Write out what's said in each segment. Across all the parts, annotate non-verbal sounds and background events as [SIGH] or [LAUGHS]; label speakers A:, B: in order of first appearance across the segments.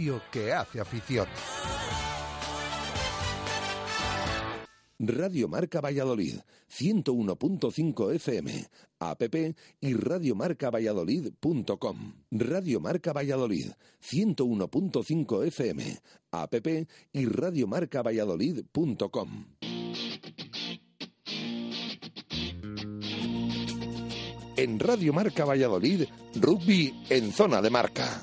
A: radio que hace afición.
B: Radio Marca Valladolid, 101.5 FM, app y radiomarcavalladolid.com. Radio Marca Valladolid, 101.5 FM, app y radiomarcavalladolid.com. En Radio Marca Valladolid, rugby en zona de marca.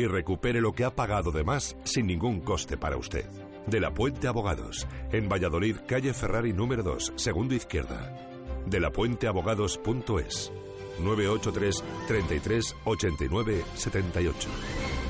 C: y recupere lo que ha pagado de más sin ningún coste para usted. De la Puente Abogados, en Valladolid, calle Ferrari número 2, segundo izquierda. De la Abogados.es 983 33 89 78.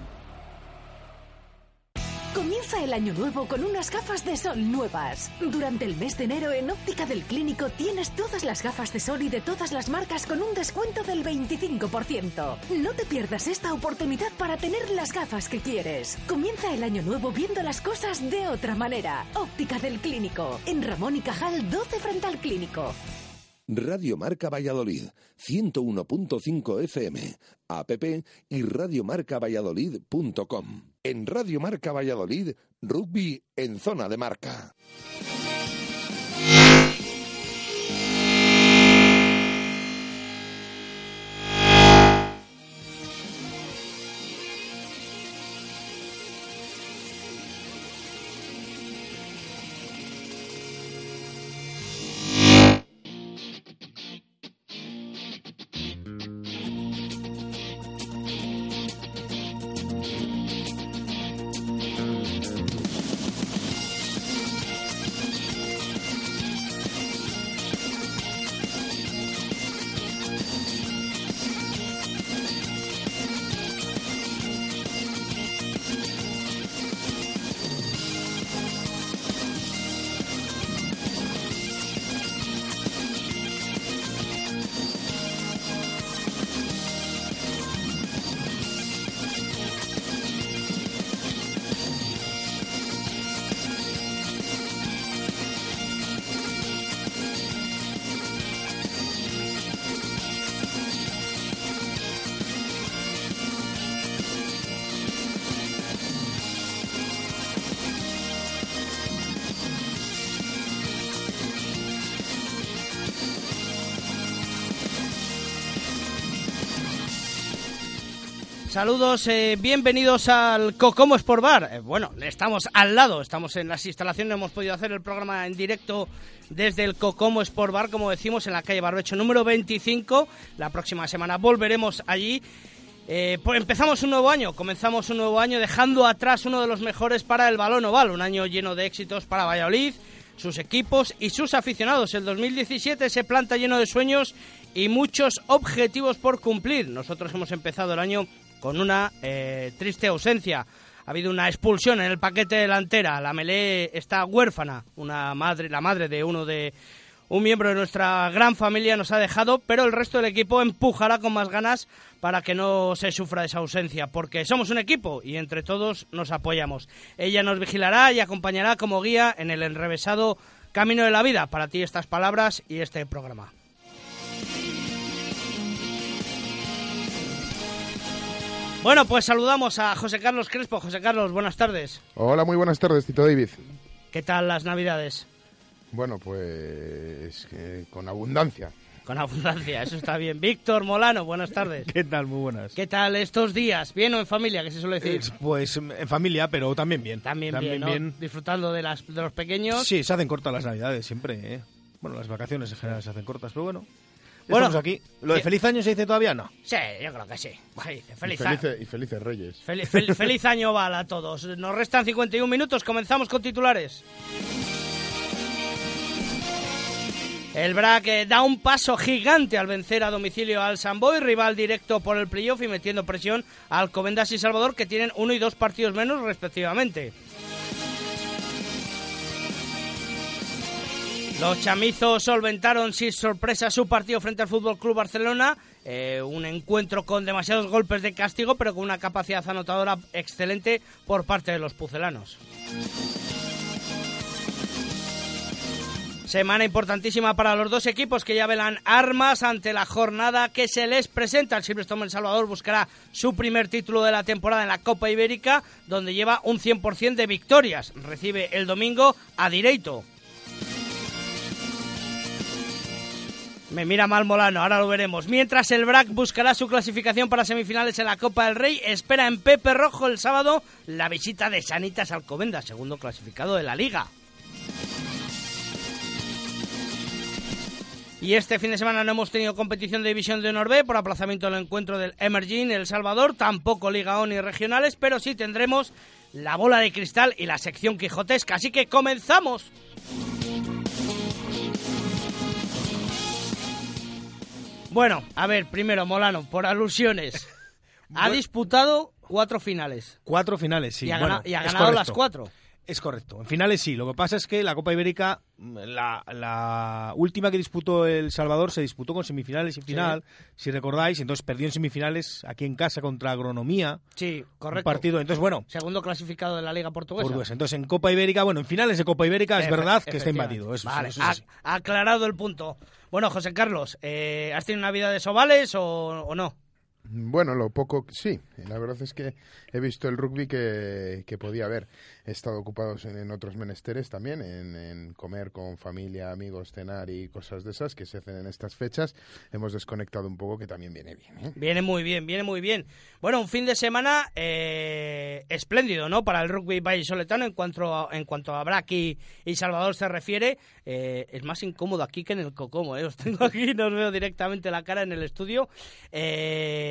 D: Comienza el año nuevo con unas gafas de sol nuevas. Durante el mes de enero en Óptica del Clínico tienes todas las gafas de sol y de todas las marcas con un descuento del 25%. No te pierdas esta oportunidad para tener las gafas que quieres. Comienza el año nuevo viendo las cosas de otra manera. Óptica del Clínico, en Ramón y Cajal 12 frente al Clínico.
B: Radio Marca Valladolid, 101.5 FM, app y radiomarcavalladolid.com. En Radio Marca Valladolid, rugby en zona de marca.
E: Saludos, eh, bienvenidos al Cocomo Sport Bar. Eh, bueno, estamos al lado, estamos en las instalaciones, hemos podido hacer el programa en directo desde el Cocomo Sport Bar, como decimos, en la calle Barbecho número 25. La próxima semana volveremos allí. Eh, pues empezamos un nuevo año, comenzamos un nuevo año dejando atrás uno de los mejores para el balón oval, un año lleno de éxitos para Valladolid, sus equipos y sus aficionados. El 2017 se planta lleno de sueños y muchos objetivos por cumplir. Nosotros hemos empezado el año con una eh, triste ausencia. Ha habido una expulsión en el paquete delantera. La Melé está huérfana. Una madre, la madre de uno de un miembro de nuestra gran familia nos ha dejado, pero el resto del equipo empujará con más ganas para que no se sufra esa ausencia, porque somos un equipo y entre todos nos apoyamos. Ella nos vigilará y acompañará como guía en el enrevesado camino de la vida. Para ti estas palabras y este programa. Bueno, pues saludamos a José Carlos Crespo. José Carlos, buenas tardes.
F: Hola, muy buenas tardes, Tito David.
E: ¿Qué tal las Navidades?
F: Bueno, pues eh, con abundancia.
E: Con abundancia, eso está bien. [LAUGHS] Víctor Molano, buenas tardes.
G: ¿Qué tal? Muy buenas.
E: ¿Qué tal estos días? ¿Bien o en familia, que se suele decir?
G: Eh, pues en familia, pero también bien.
E: También, bien, ¿no? Disfrutando de, las, de los pequeños.
G: Sí, se hacen cortas las Navidades siempre. ¿eh? Bueno, las vacaciones en general se hacen cortas, pero bueno,
E: Bueno,
G: Estamos aquí. ¿Lo de feliz año se dice todavía? No.
E: Sí, yo creo que sí.
F: Y
E: Feliz,
F: felices, y felices reyes.
E: Fel- fel- [LAUGHS] feliz año val a todos. Nos restan 51 minutos. Comenzamos con titulares. El BRAC da un paso gigante al vencer a domicilio al Samboy, rival directo por el playoff y metiendo presión al Alcobendas y Salvador que tienen uno y dos partidos menos respectivamente. Los chamizos solventaron sin sorpresa su partido frente al Fútbol Club Barcelona. eh, un encuentro con demasiados golpes de castigo, pero con una capacidad anotadora excelente por parte de los pucelanos. Semana importantísima para los dos equipos que ya velan armas ante la jornada que se les presenta. El Silverstone El Salvador buscará su primer título de la temporada en la Copa Ibérica, donde lleva un 100% de victorias. Recibe el domingo a Direito. Me mira mal Molano, ahora lo veremos. Mientras el BRAC buscará su clasificación para semifinales en la Copa del Rey, espera en Pepe Rojo el sábado la visita de Sanitas Alcobendas, segundo clasificado de la Liga. Y este fin de semana no hemos tenido competición de división de Honor B por aplazamiento del encuentro del Emerging El Salvador, tampoco Liga ONI regionales, pero sí tendremos la bola de cristal y la sección quijotesca. Así que comenzamos. Bueno, a ver, primero, Molano, por alusiones. [LAUGHS] Ha disputado cuatro finales.
G: Cuatro finales, sí.
E: y ha,
G: Bueno,
E: gana- y ha ganado
G: correcto.
E: las cuatro.
G: Es correcto. En finales sí. Lo que pasa es que la Copa Ibérica, la, la última que disputó El Salvador, se disputó con semifinales y final, si recordáis. Entonces perdió en semifinales aquí en casa contra Agronomía.
E: Sí,
G: Un
E: correcto.
G: partido. Entonces, bueno,
E: Segundo clasificado de la Liga Portuguesa.
G: portugués. Entonces en Copa Ibérica, bueno, en finales de Copa Ibérica es verdad que está. Eso,
E: vale,
G: eso
E: ha- aclarado el punto. Bueno, José Carlos, eh, ¿has tenido una vida de sovales o, o no?
F: Bueno, lo poco, sí. La verdad es que he visto el rugby que, que podía haber. He estado ocupados en, en otros menesteres también, en, comer con familia, amigos, cenar y cosas de esas que se hacen en estas fechas. Hemos desconectado un poco, que también viene bien. ¿eh?
E: Viene muy bien, viene muy bien. Bueno, un fin de semana eh, espléndido, ¿no? Para el rugby vallisoletano en cuanto a, en cuanto a Brac y, y Salvador se refiere. Eh, es más incómodo aquí que en el Cocomo, ¿eh? Os tengo aquí, [LAUGHS] no os veo directamente la cara en el estudio. Eh,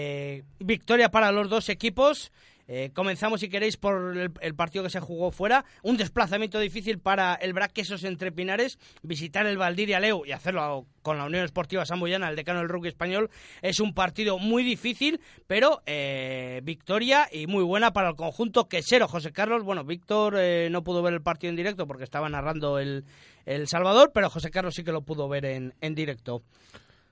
E: victoria para los dos equipos. Eh, comenzamos, si queréis, por el, el partido que se jugó fuera. Un desplazamiento difícil para el Brac Quesos entre Pinares. Visitar el Valdiria Leu y hacerlo con la Unión Esportiva Samboyana, el decano del rugby español, es un partido muy difícil, pero eh, victoria y muy buena para el conjunto quesero. José Carlos, bueno, Víctor eh, no pudo ver el partido en directo porque estaba narrando el, el Salvador, pero José Carlos sí que lo pudo ver en, en directo.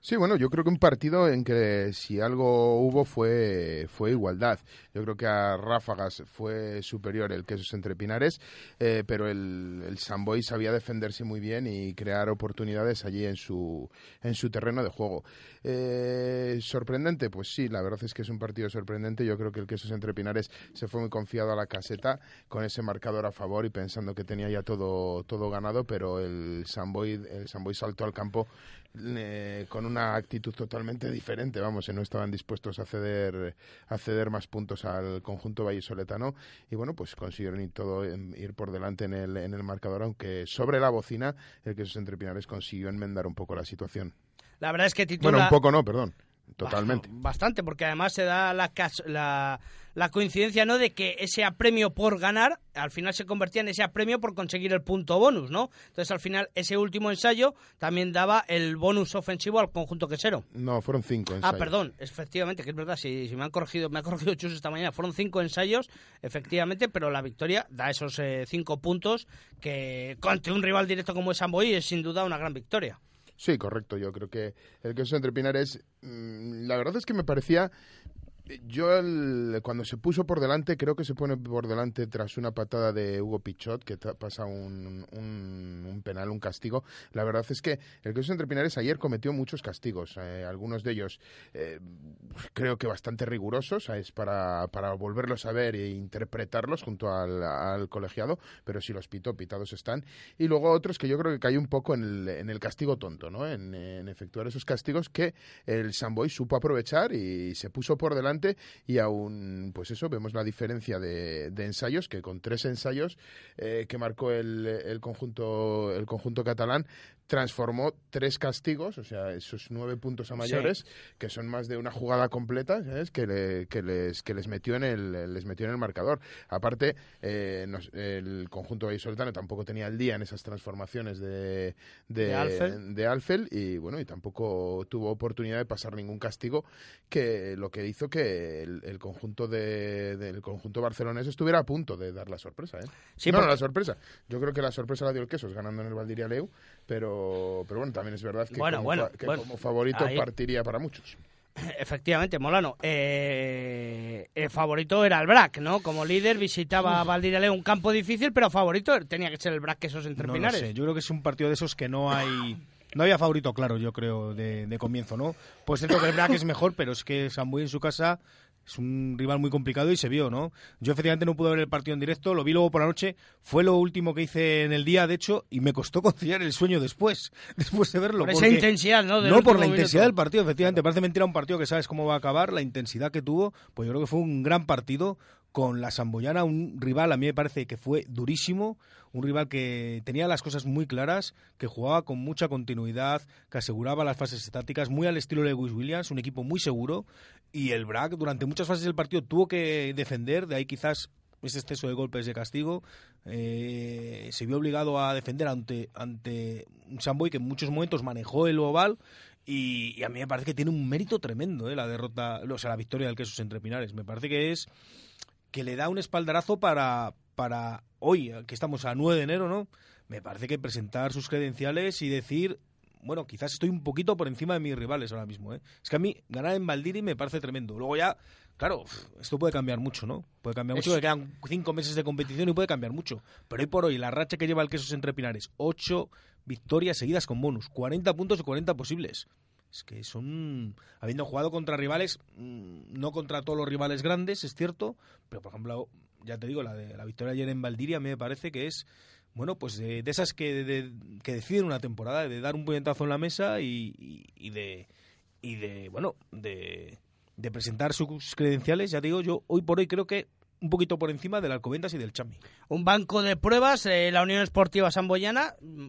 F: Sí, bueno, yo creo que un partido en que si algo hubo fue, fue igualdad. Yo creo que a ráfagas fue superior el Quesos entre Pinares, eh, pero el, el Samboy sabía defenderse muy bien y crear oportunidades allí en su, en su terreno de juego. Eh, ¿Sorprendente? Pues sí, la verdad es que es un partido sorprendente. Yo creo que el Quesos entre Pinares se fue muy confiado a la caseta con ese marcador a favor y pensando que tenía ya todo, todo ganado, pero el Samboy, el Samboy saltó al campo eh, con una actitud totalmente diferente, vamos, no estaban dispuestos a ceder, a ceder más puntos al conjunto vallisoletano y bueno, pues consiguieron ir todo ir por delante en el, en el marcador, aunque sobre la bocina el que sus entrepinares consiguió enmendar un poco la situación.
E: La verdad es que titula...
F: Bueno, un poco no, perdón, totalmente.
E: Bastante, porque además se da la, la, la coincidencia, ¿no?, de que ese apremio por ganar, al final se convertía en ese apremio por conseguir el punto bonus, ¿no? Entonces, al final, ese último ensayo también daba el bonus ofensivo al conjunto quesero.
F: No, fueron cinco
E: Ah,
F: ensayos.
E: perdón, efectivamente, que es verdad, si, si me han corregido, me ha corregido Chus esta mañana, fueron cinco ensayos, efectivamente, pero la victoria da esos eh, cinco puntos que ante un rival directo como es Amboy es sin duda una gran victoria.
F: Sí, correcto. Yo creo que el queso entre Pinares, mm, la verdad es que me parecía. Yo, el- cuando se puso por delante, creo que se pone por delante tras una patada de Hugo Pichot, que pasa un, un- un penal, un castigo. La verdad es que el queso entre Pinares ayer cometió muchos castigos, eh, algunos de ellos eh, creo que bastante rigurosos, ¿sabes? Para, para volverlos a ver e interpretarlos junto al, al colegiado, pero si los pitó, pitados están. Y luego otros que yo creo que cayó un poco en el, en el castigo tonto, ¿no? En, en efectuar esos castigos que el Samboy supo aprovechar y se puso por delante y aún, pues eso, vemos la diferencia de, ensayos, que con tres ensayos eh, que marcó el, conjunto, el conjunto catalán, transformó tres castigos, o sea, esos nueve puntos a mayores, que son más de una jugada completa, ¿sabes? Que, que, les, que les metió en el les metió en el marcador. Aparte, eh, el conjunto vallisoletano tampoco tenía el día en esas transformaciones de, de, Alfel. y bueno, y tampoco tuvo oportunidad de pasar ningún castigo, que lo que hizo que el, conjunto de, del conjunto barcelonés estuviera a punto de dar la sorpresa. ¿eh?
E: Sí,
F: no, no, la sorpresa. Yo creo que la sorpresa la dio el Quesos ganando en el Valdiria Leu, pero pero, bueno, también es verdad que, como, favorito partiría para muchos. [LAUGHS]
E: Efectivamente, Molano. Eh, el favorito era el BRAC, ¿no? Como líder visitaba a Valdirale un campo difícil, pero favorito tenía que ser el BRAC que esos entrepinares.
G: No Yo creo que es un partido de esos que no hay... No había favorito claro, yo creo, de, de comienzo, ¿no? Pues cierto que el BRAC es mejor, pero es que Sambuy en su casa es un rival muy complicado y se vio, ¿no? Yo efectivamente no pude ver el partido en directo, lo vi luego por la noche, fue lo último que hice en el día, de hecho, y me costó [LAUGHS] conciliar el sueño después, después de verlo.
E: Por esa intensidad, ¿no?
G: no por la intensidad del partido, efectivamente, parece mentira un partido que sabes cómo va a acabar, la intensidad que tuvo, pues yo creo que fue un gran partido con la Samboyana, un rival a mí me parece que fue durísimo, un rival que tenía las cosas muy claras, que jugaba con mucha continuidad, que aseguraba las fases estáticas, muy al estilo de Lewis Williams, un equipo muy seguro, y el BRAC durante muchas fases del partido tuvo que defender, de ahí quizás ese exceso de golpes de castigo, eh, se vio obligado a defender ante, ante un Samboy que en muchos momentos manejó el oval y, a mí me parece que tiene un mérito tremendo eh, la derrota, o sea, la victoria del Quesos entre Pinares. Me parece que es que le da un espaldarazo para, para hoy, que estamos a 9 de enero, ¿no? Me parece que presentar sus credenciales y decir, bueno, quizás estoy un poquito por encima de mis rivales ahora mismo, ¿eh? Es que a mí ganar en Valdiri me parece tremendo. Luego ya, claro, esto puede cambiar mucho, ¿no? Puede cambiar mucho, porque quedan cinco meses de competición y puede cambiar mucho. Pero hoy por hoy, la racha que lleva el Quesos entre Pinares, ocho victorias seguidas con bonus, 40 puntos y 40 posibles. Es que son, habiendo jugado contra rivales, mm, no contra todos los rivales grandes, es cierto, pero por ejemplo, ya te digo, la de la victoria ayer en Valdiria me parece que es, bueno, pues de, esas que, que deciden una temporada, de dar un puñetazo en la mesa y, y, de, y de, bueno, de, presentar sus credenciales, ya te digo, yo hoy por hoy creo que un poquito por encima del Alcobendas y del Chami.
E: Un banco de pruebas, eh, la Unión Esportiva Samboyana, mm,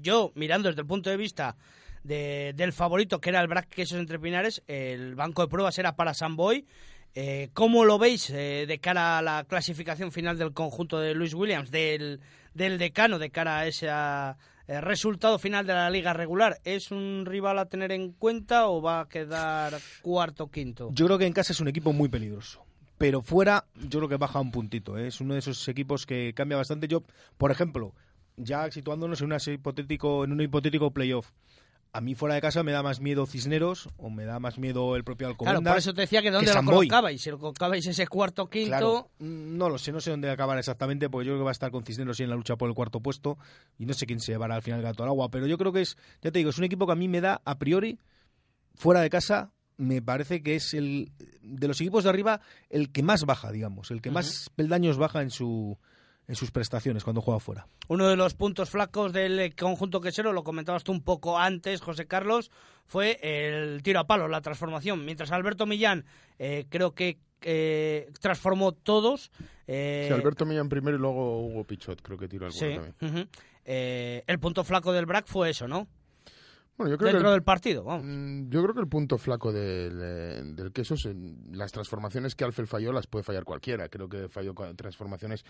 E: yo mirando desde el punto de vista del favorito, que era el Brac Quesos entre Pinares. El banco de pruebas era para Samboy. Eh, ¿Cómo lo veis eh, de cara a la clasificación final del conjunto de Luis Williams, del, del decano, de cara a ese eh, resultado final de la liga regular? ¿Es un rival a tener en cuenta o va a quedar cuarto quinto?
G: Yo creo que en casa es un equipo muy peligroso. Pero fuera, yo creo que baja un puntito. Es uno de esos equipos que cambia bastante. Yo, por ejemplo, ya situándonos en, hipotético, en un hipotético playoff, a mí fuera de casa me da más miedo Cisneros o me da más miedo el propio Alcobendas.
E: Claro, por eso te decía que dónde lo colocabais. Si lo colocabais ese cuarto, quinto...
G: No lo sé, no sé dónde acabar exactamente, porque yo creo que va a estar con Cisneros y en la lucha por el cuarto puesto y no sé quién se llevará al final el gato al agua, pero yo creo que es, ya te digo, es un equipo que a mí me da a priori, fuera de casa, me parece que es el de los equipos de arriba el que más baja, digamos, el que más peldaños baja en su en sus prestaciones cuando juega fuera.
E: Uno de los puntos flacos del conjunto quesero, lo comentabas tú un poco antes, José Carlos, fue el tiro a palo, la transformación. Mientras Alberto Millán eh, creo que eh, transformó todos.
F: Eh, sí, Alberto Millán primero y luego Hugo Pichot, creo que tiró alguno también.
E: el punto flaco del BRAC fue eso, ¿no?
F: Yo creo
E: dentro
F: que
E: del partido.
F: Mm, yo creo que el punto flaco del, eh, del queso es las transformaciones que Alfel falló las puede fallar cualquiera. Creo que falló transformaciones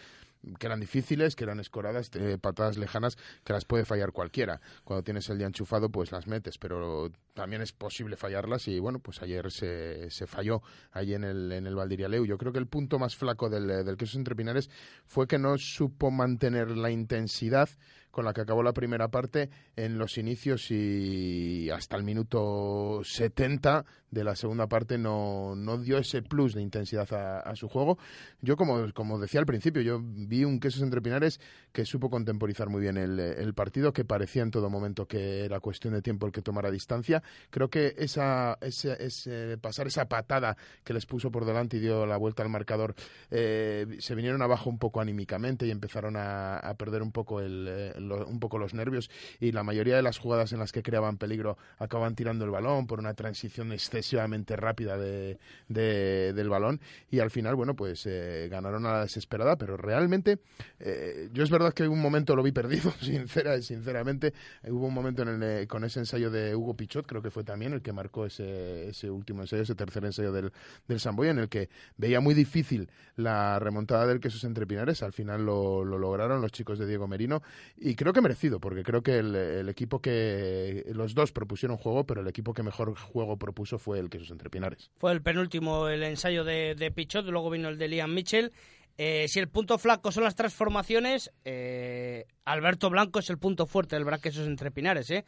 F: que eran difíciles, que eran escoradas, eh, patadas lejanas, que las puede fallar cualquiera. Cuando tienes el día enchufado, pues las metes, pero también es posible fallarlas y bueno, pues ayer se, se falló ahí en el, en el Valdirialeu. Yo creo que el punto más flaco del, del queso entre Pinares fue que no supo mantener la intensidad con la que acabó la primera parte en los inicios y hasta el minuto 70 de la segunda parte no, no dio ese plus de intensidad a, su juego. Yo, como, como decía al principio, yo vi un Quesos entre Pinares que supo contemporizar muy bien el, partido, que parecía en todo momento que era cuestión de tiempo el que tomara distancia. Creo que esa, ese, pasar esa patada que les puso por delante y dio la vuelta al marcador, eh, se vinieron abajo un poco anímicamente y empezaron a, perder un poco el, un poco los nervios y la mayoría de las jugadas en las que creaban peligro acaban tirando el balón por una transición excesivamente rápida de, del balón y al final, bueno, pues eh, ganaron a la desesperada, pero realmente eh, yo es verdad que un momento lo vi perdido, [LAUGHS] sincera, sinceramente. Hubo un momento en el, con ese ensayo de Hugo Pichot, creo que fue también el que marcó ese, ese último ensayo, ese tercer ensayo del, del Samboy, en el que veía muy difícil la remontada del Quesos entre Pinares. Al final lo, lo lograron los chicos de Diego Merino y creo que merecido, porque creo que el, equipo que los dos propusieron juego, pero el equipo que mejor juego propuso fue el Quesos entre Pinares.
E: Fue el penúltimo el ensayo de, de Pichot, luego vino el de Liam Mitchell. Eh, si el punto flaco son las transformaciones, eh, Alberto Blanco es el punto fuerte del Braquesos entre Pinares. ¿eh?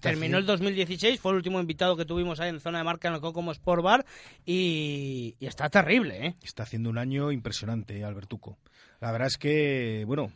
E: Terminó el 2016, fue el último invitado que tuvimos ahí en zona de marca en el Cocomo Sport Bar y, y está terrible. ¿eh?
G: Está haciendo un año impresionante, Albertuco. La verdad es que, bueno,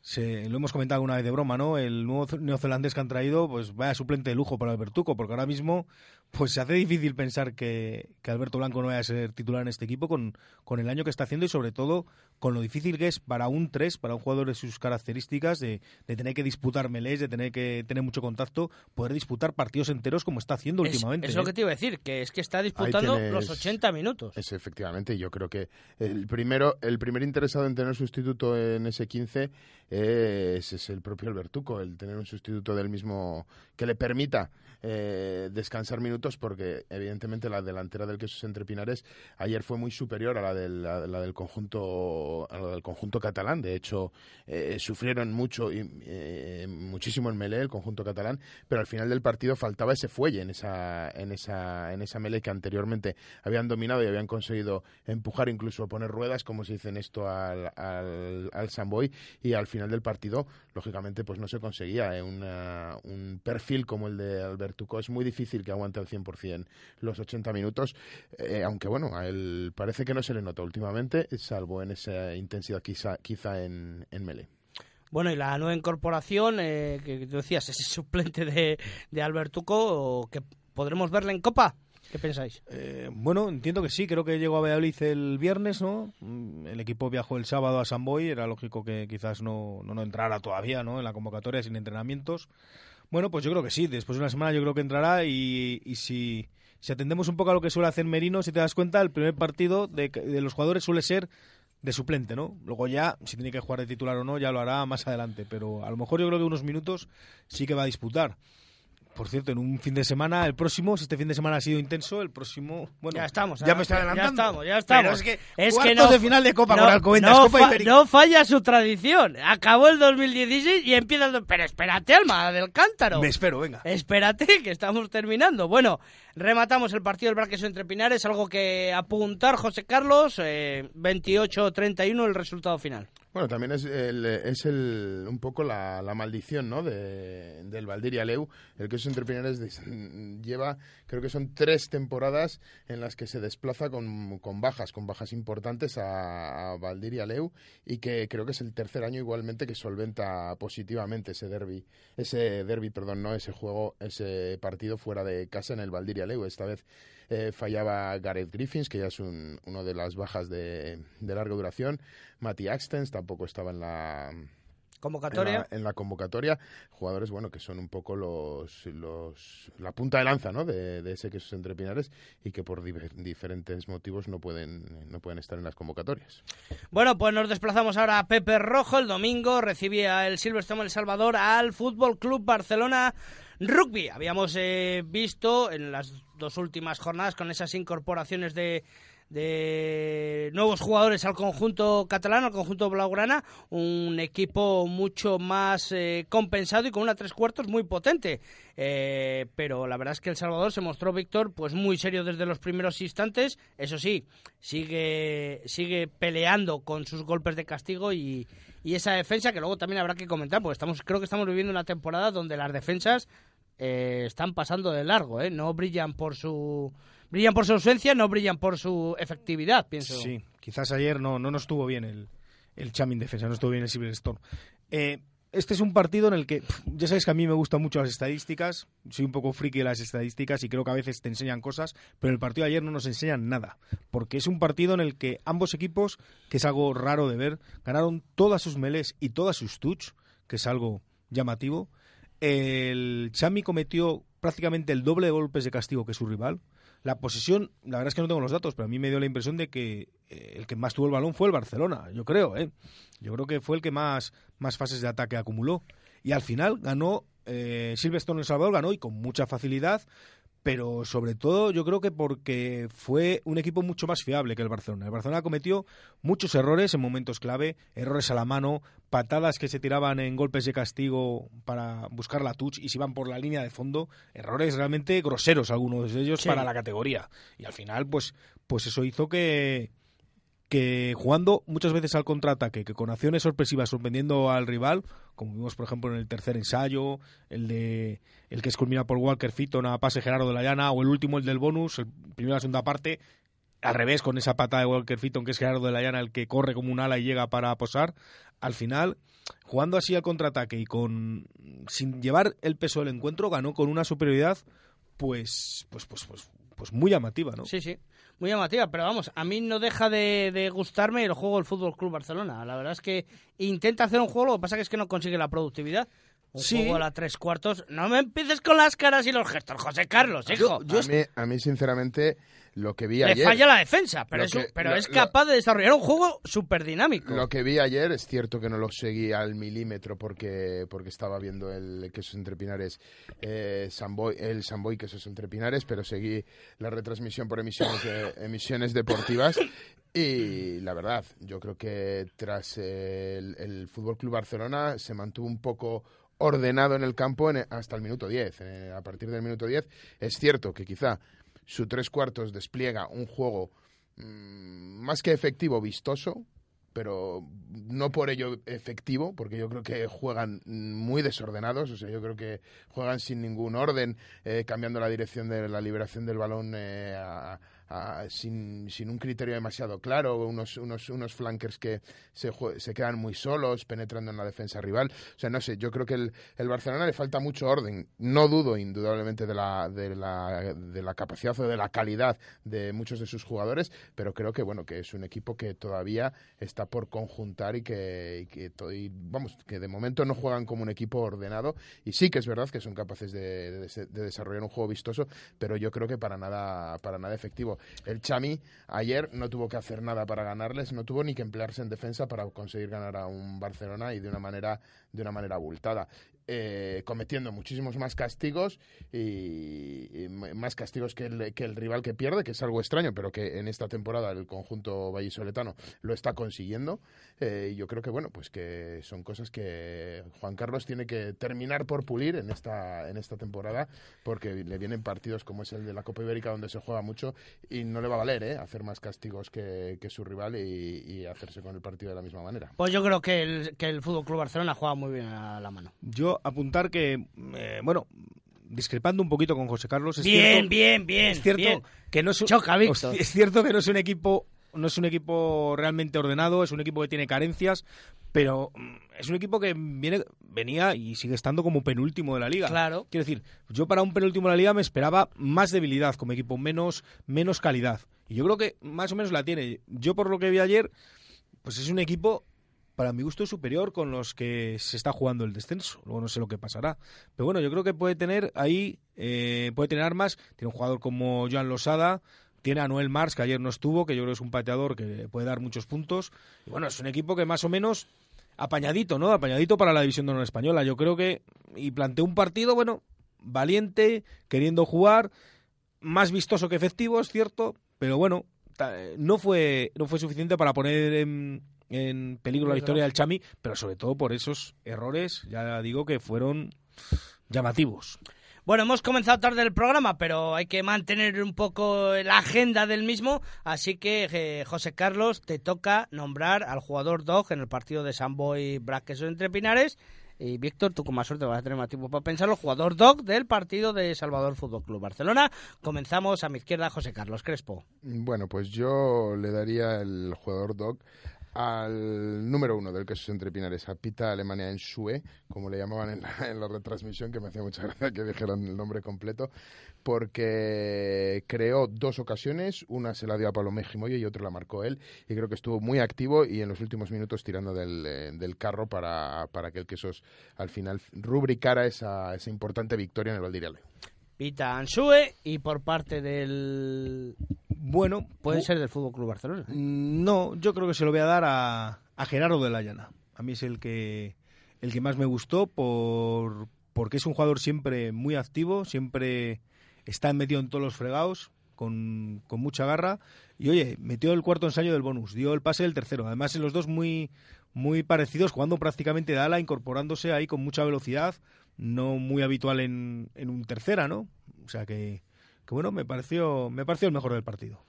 G: se, lo hemos comentado una vez de broma, ¿no? El nuevo neozelandés que han traído, pues vaya suplente de lujo para Albertuco, porque ahora mismo pues se hace difícil pensar que, que, Alberto Blanco no vaya a ser titular en este equipo con, con, el año que está haciendo y sobre todo con lo difícil que es para un 3, para un jugador de sus características, de, de tener que disputar melés, de tener que tener mucho contacto, poder disputar partidos enteros como está haciendo últimamente.
E: Es lo ¿eh? que te iba a decir, que es que está disputando los 80 minutos.
F: Es efectivamente, yo creo que el primero, el primer interesado en tener sustituto en ese 15 es, es el propio Albertuco, el tener un sustituto del mismo que le permita eh, descansar minutos porque evidentemente la delantera del Quesos Entre Pinares ayer fue muy superior a la del, conjunto a la del conjunto catalán. De hecho eh, sufrieron mucho y eh, muchísimo en Melé el conjunto catalán pero al final del partido faltaba ese fuelle en esa en esa en esa Melé que anteriormente habían dominado y habían conseguido empujar incluso poner ruedas como se dice en esto al, al, al Samboy y al final del partido lógicamente pues no se conseguía un perfil como el de Albert Tuco es muy difícil que aguante al 100% los 80 minutos, eh, aunque bueno, a él parece que no se le nota últimamente, salvo en esa intensidad quizá, quizá en, en Mele.
E: Bueno, y la nueva incorporación, eh, que tú decías, ese suplente de, de Albertuco, que podremos verle en Copa. ¿Qué pensáis?
G: Eh, bueno, entiendo que sí, creo que llegó a Valladolid el viernes, ¿no? Mm, el equipo viajó el sábado a San Boy, era lógico que quizás no, no, no entrara todavía, ¿no? En la convocatoria sin entrenamientos. Bueno, pues yo creo que sí. Después de una semana yo creo que entrará y, si, si atendemos un poco a lo que suele hacer Merino, si te das cuenta, el primer partido de, de los jugadores suele ser de suplente, ¿no? Luego ya, si tiene que jugar de titular o no, ya lo hará más adelante. Pero a lo mejor yo creo que unos minutos sí que va a disputar por cierto, en un fin de semana, el próximo, si este fin de semana ha sido intenso, el próximo, bueno,
E: ya estamos,
G: ya me estoy adelantando.
E: Ya estamos, ya estamos. Pero
G: es que, es que no, de final de Copa no, con Alcobendas,
E: no,
G: Copa
E: no falla su tradición. Acabó el 2016 y empieza el... Pero espérate, Alma del Cántaro.
G: Me espero, venga.
E: Espérate, [LAUGHS] que estamos terminando. Bueno, rematamos el partido del Braqueso entre Pinares, algo que apuntar, José Carlos, eh, 28-31 el resultado final.
F: Bueno, también es, el, es el, un poco la, maldición ¿no? de, del Valdiria Leu. El que esos entrepinares lleva, creo que son tres temporadas en las que se desplaza con, con bajas, con bajas importantes a, a Valdiria Leu y que creo que es el tercer año igualmente que solventa positivamente ese derby, ese derby, perdón, no ese juego, ese partido fuera de casa en el Valdiria Leu. Esta vez eh, fallaba Gareth Griffins, que ya es un, uno de las bajas de, de larga duración. Matty Axtens tampoco estaba en la
E: convocatoria.
F: En la, convocatoria jugadores bueno que son un poco los, los la punta de lanza ¿no? de, de ese que es entre Pinares y que por diferentes motivos no pueden no pueden estar en las convocatorias.
E: Bueno pues nos desplazamos ahora a Pepe Rojo. El domingo recibía el Silverstone El Salvador al Fútbol Club Barcelona Rugby. Habíamos eh, visto en las dos últimas jornadas con esas incorporaciones de de nuevos jugadores al conjunto catalán, al conjunto blaugrana, un equipo mucho más eh, compensado y con una tres cuartos muy potente. Eh, pero la verdad es que El Salvador se mostró, Víctor, pues muy serio desde los primeros instantes. Eso sí, sigue, sigue peleando con sus golpes de castigo y, y esa defensa que luego también habrá que comentar, porque estamos, creo que estamos viviendo una temporada donde las defensas eh, están pasando de largo, ¿eh? no brillan por su brillan por su ausencia, no brillan por su efectividad, pienso.
G: Sí, quizás ayer no, no nos estuvo bien el, el Chamin defensa, no estuvo bien el Silverstone. Eh, este es un partido en el que, ya sabéis que a mí me gustan mucho las estadísticas, soy un poco friki de las estadísticas y creo que a veces te enseñan cosas, pero el partido de ayer no nos enseñan nada, porque es un partido en el que ambos equipos, que es algo raro de ver, ganaron todas sus melés y todas sus touch, que es algo llamativo. El Chami cometió prácticamente el doble de golpes de castigo que su rival. La posesión, la verdad es que no tengo los datos, pero a mí me dio la impresión de que eh, el que más tuvo el balón fue el Barcelona, yo creo, ¿eh? Yo creo que fue el que más, más fases de ataque acumuló. Y al final ganó, eh, Silverstone El Salvador ganó y con mucha facilidad, pero sobre todo yo creo que porque fue un equipo mucho más fiable que el Barcelona. El Barcelona cometió muchos errores en momentos clave, errores a la mano, patadas que se tiraban en golpes de castigo para buscar la touch y se iban por la línea de fondo, errores realmente groseros algunos de ellos para la categoría. Y al final pues pues eso hizo que que jugando muchas veces al contraataque, que con acciones sorpresivas sorprendiendo al rival, como vimos por ejemplo en el tercer ensayo, el de el que es culminado por Walker Fitton a pase Gerardo de la Llana, o el último, el del bonus, el primero la segunda parte, al revés con esa pata de Walker Fitton, que es Gerardo de la Llana el que corre como un ala y llega para posar, al final, jugando así al contraataque y con sin llevar el peso del encuentro, ganó con una superioridad pues pues pues pues pues muy llamativa, ¿no?
E: Sí, sí muy llamativa, pero vamos, a mí no deja de, gustarme el juego del Fútbol Club Barcelona. La verdad es que intenta hacer un juego, lo que pasa es que no consigue la productividad. Un sí. juego a la tres cuartos. No me empieces con las caras y los gestos, José Carlos, hijo.
F: a, mí, a mí, sinceramente, lo que vi ayer...
E: Le falla la defensa, pero, es, pero es capaz de desarrollar un juego súper dinámico.
F: Lo que vi ayer es cierto que no lo seguí al milímetro porque, porque estaba viendo el Quesos Entre Pinares, eh, Samboy, el Samboy Quesos Entre Pinares, pero seguí la retransmisión por emisiones, [LAUGHS] emisiones deportivas y la verdad, yo creo que tras el, el Fútbol Club Barcelona se mantuvo un poco ordenado en el campo hasta el minuto 10. Eh, a partir del minuto 10 es cierto que quizá su tres cuartos despliega un juego mm, más que efectivo, vistoso, pero no por ello efectivo, porque yo creo que juegan muy desordenados, o sea, yo creo que juegan sin ningún orden, eh, cambiando la dirección de la liberación del balón eh, a sin, sin, un criterio demasiado claro, unos, unos, unos flankers que se, se, quedan muy solos, penetrando en la defensa rival. O sea, no sé, yo creo que el, el Barcelona le falta mucho orden. No dudo indudablemente de la, de, la, de la capacidad o de la calidad de muchos de sus jugadores, pero creo que, bueno, que es un equipo que todavía está por conjuntar y que, y que vamos, que de momento no juegan como un equipo ordenado y sí que es verdad que son capaces de, de, de desarrollar un juego vistoso, pero yo creo que para nada, para nada efectivo. El Chami ayer no tuvo que hacer nada para ganarles, no tuvo ni que emplearse en defensa para conseguir ganar a un Barcelona y de una manera de una manera abultada. Eh, cometiendo muchísimos más castigos y, más castigos que el, que el, rival que pierde, que es algo extraño, pero que en esta temporada el conjunto vallisoletano lo está consiguiendo. Eh, y yo creo que, bueno, pues que son cosas que Juan Carlos tiene que terminar por pulir en esta, en esta temporada, porque le vienen partidos como es el de la Copa Ibérica, donde se juega mucho, y no le va a valer ¿eh? hacer más castigos que, su rival y, hacerse con el partido de la misma manera.
E: Pues yo creo que el, que el Fútbol Club Barcelona juega muy bien a la mano.
G: Yo apuntar que, eh, bueno, discrepando un poquito con José Carlos. Es
E: bien,
G: cierto,
E: bien, bien.
G: Es cierto que no es un, es cierto que no es un equipo no es un equipo realmente ordenado, es un equipo que tiene carencias, pero mm, es un equipo que viene, venía y sigue estando como penúltimo de la liga.
E: Claro.
G: Quiero decir, yo para un penúltimo de la liga me esperaba más debilidad como equipo, menos, menos calidad. Y yo creo que más o menos la tiene. Yo por lo que vi ayer, pues es un equipo para mi gusto superior con los que se está jugando el descenso. Luego no sé lo que pasará. Pero bueno, yo creo que puede tener ahí, eh, puede tener armas. Tiene un jugador como Joan Losada, tiene a Noel Mars, que ayer no estuvo, que yo creo que es un pateador que puede dar muchos puntos. Y bueno, es un equipo que más o menos apañadito, ¿no? Apañadito para la división de honor española. Yo creo que, y planteó un partido, bueno, valiente, queriendo jugar, más vistoso que efectivo, es cierto, pero bueno, no fue, no fue suficiente para poner en en peligro la historia del Chami, pero sobre todo por esos errores, ya digo que fueron llamativos.
E: Bueno, hemos comenzado tarde el programa, pero hay que mantener un poco la agenda del mismo, así que eh, José Carlos, te toca nombrar al jugador Dog en el partido de Samboy Braqueso entre Pinares. Y Víctor, tú con más suerte vas a tener más tiempo para pensarlo. Jugador Dog del partido de Salvador Fútbol Club Barcelona. Comenzamos a mi izquierda, José Carlos Crespo.
F: Bueno, pues yo le daría el jugador Dog al número uno del queso entre pinares, a Pita Alemania en Sue, como le llamaban en la, en la retransmisión, que me hacía mucha [LAUGHS] gracia que dijeran el nombre completo, porque creó dos ocasiones, una se la dio a Pablo Mejimoyo y otra la marcó él, y creo que estuvo muy activo y en los últimos minutos tirando del, eh, del carro para, para que el Quesos al final rubricara esa, esa importante victoria en el Valdiria León.
E: Pita Ansue y por parte del...
G: Bueno,
E: Puede
G: pu-
E: ser del Fútbol Club Barcelona.
G: No, yo creo que se lo voy a dar a, a Gerardo de la Llana. A mí es el que, el que más me gustó por, porque es un jugador siempre muy activo, siempre está metido en todos los fregados, con, con mucha garra. Y oye, metió el cuarto ensayo del bonus, dio el pase del tercero. Además, en los dos muy, muy parecidos, jugando prácticamente de ala, incorporándose ahí con mucha velocidad, no muy habitual en, en un tercera, ¿no? O sea que, que bueno, me pareció, me pareció el mejor del partido.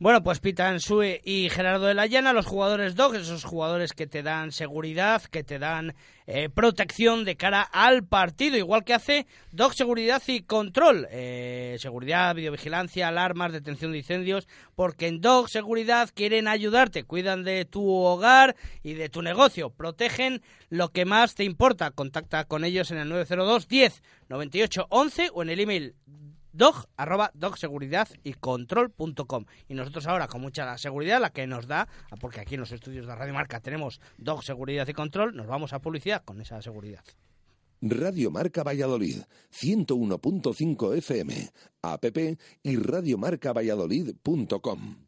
E: Bueno, pues Pita Ansue y Gerardo de la Llana, los jugadores DOG, esos jugadores que te dan seguridad, que te dan eh, protección de cara al partido, igual que hace DOG Seguridad y Control. Eh, seguridad, videovigilancia, alarmas, detención de incendios, porque en DOG Seguridad quieren ayudarte, cuidan de tu hogar y de tu negocio, protegen lo que más te importa. Contacta con ellos en el 902 10 98 11 o en el email dog, arroba dogseguridad y control.com. Y nosotros ahora, con mucha seguridad, la que nos da, porque aquí en los estudios de Radio Marca tenemos dog, seguridad y control, nos vamos a publicidad con esa seguridad.
B: Radio Marca Valladolid, 101.5 FM, app y radiomarcavalladolid.com.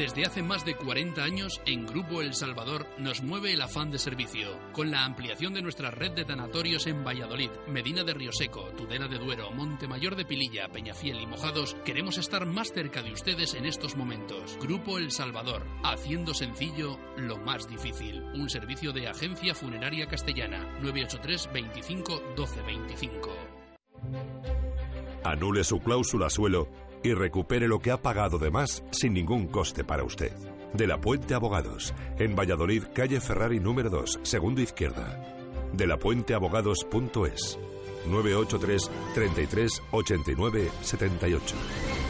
H: Desde hace más de 40 años, en Grupo El Salvador nos mueve el afán de servicio, con la ampliación de nuestra red de tanatorios en Valladolid, Medina de Rioseco, Tudela de Duero, Montemayor de Pililla, Peñafiel y Mojados, queremos estar más cerca de ustedes en estos momentos. Grupo El Salvador, haciendo sencillo lo más difícil. Un servicio de agencia funeraria castellana, 983 25 12 25.
C: Anule su cláusula suelo y recupere lo que ha pagado de más sin ningún coste para usted. De la Puente Abogados, en Valladolid, calle Ferrari número 2, segundo izquierda. De la Abogados.es 983 33 89 78.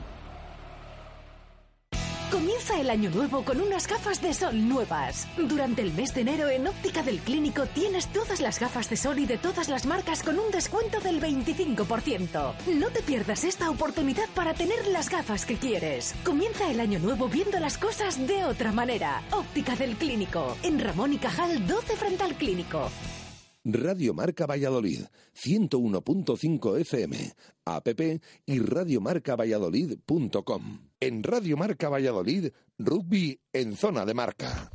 D: Comienza el año nuevo con unas gafas de sol nuevas. Durante el mes de enero en Óptica del Clínico tienes todas las gafas de sol y de todas las marcas con un descuento del 25%. No te pierdas esta oportunidad para tener las gafas que quieres. Comienza el año nuevo viendo las cosas de otra manera. Óptica del Clínico, en Ramón y Cajal 12 frente al Clínico.
B: Radio Marca Valladolid, 101.5 FM, app y radiomarcavalladolid.com. En Radio Marca Valladolid, rugby en zona de marca.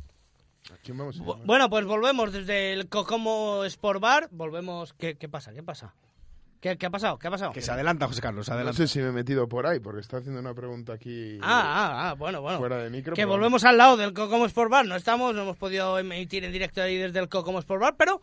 F: vamos?
E: Bueno, pues volvemos desde el Cocomo Sport Bar. Volvemos. ¿Qué, qué pasa? ¿Qué pasa? ¿Qué, qué ha pasado? ¿Qué ha pasado?
G: Que se adelanta, José Carlos, se
F: No
G: adelanta.
F: sé si me he metido por ahí, porque está haciendo una pregunta aquí
E: Ah, ah, ah, bueno, bueno.
F: fuera de micro.
E: Que
F: pero-
E: volvemos al lado del Cocomo Sport Bar. No estamos, no hemos podido emitir en directo ahí desde el Cocomo Sport Bar, pero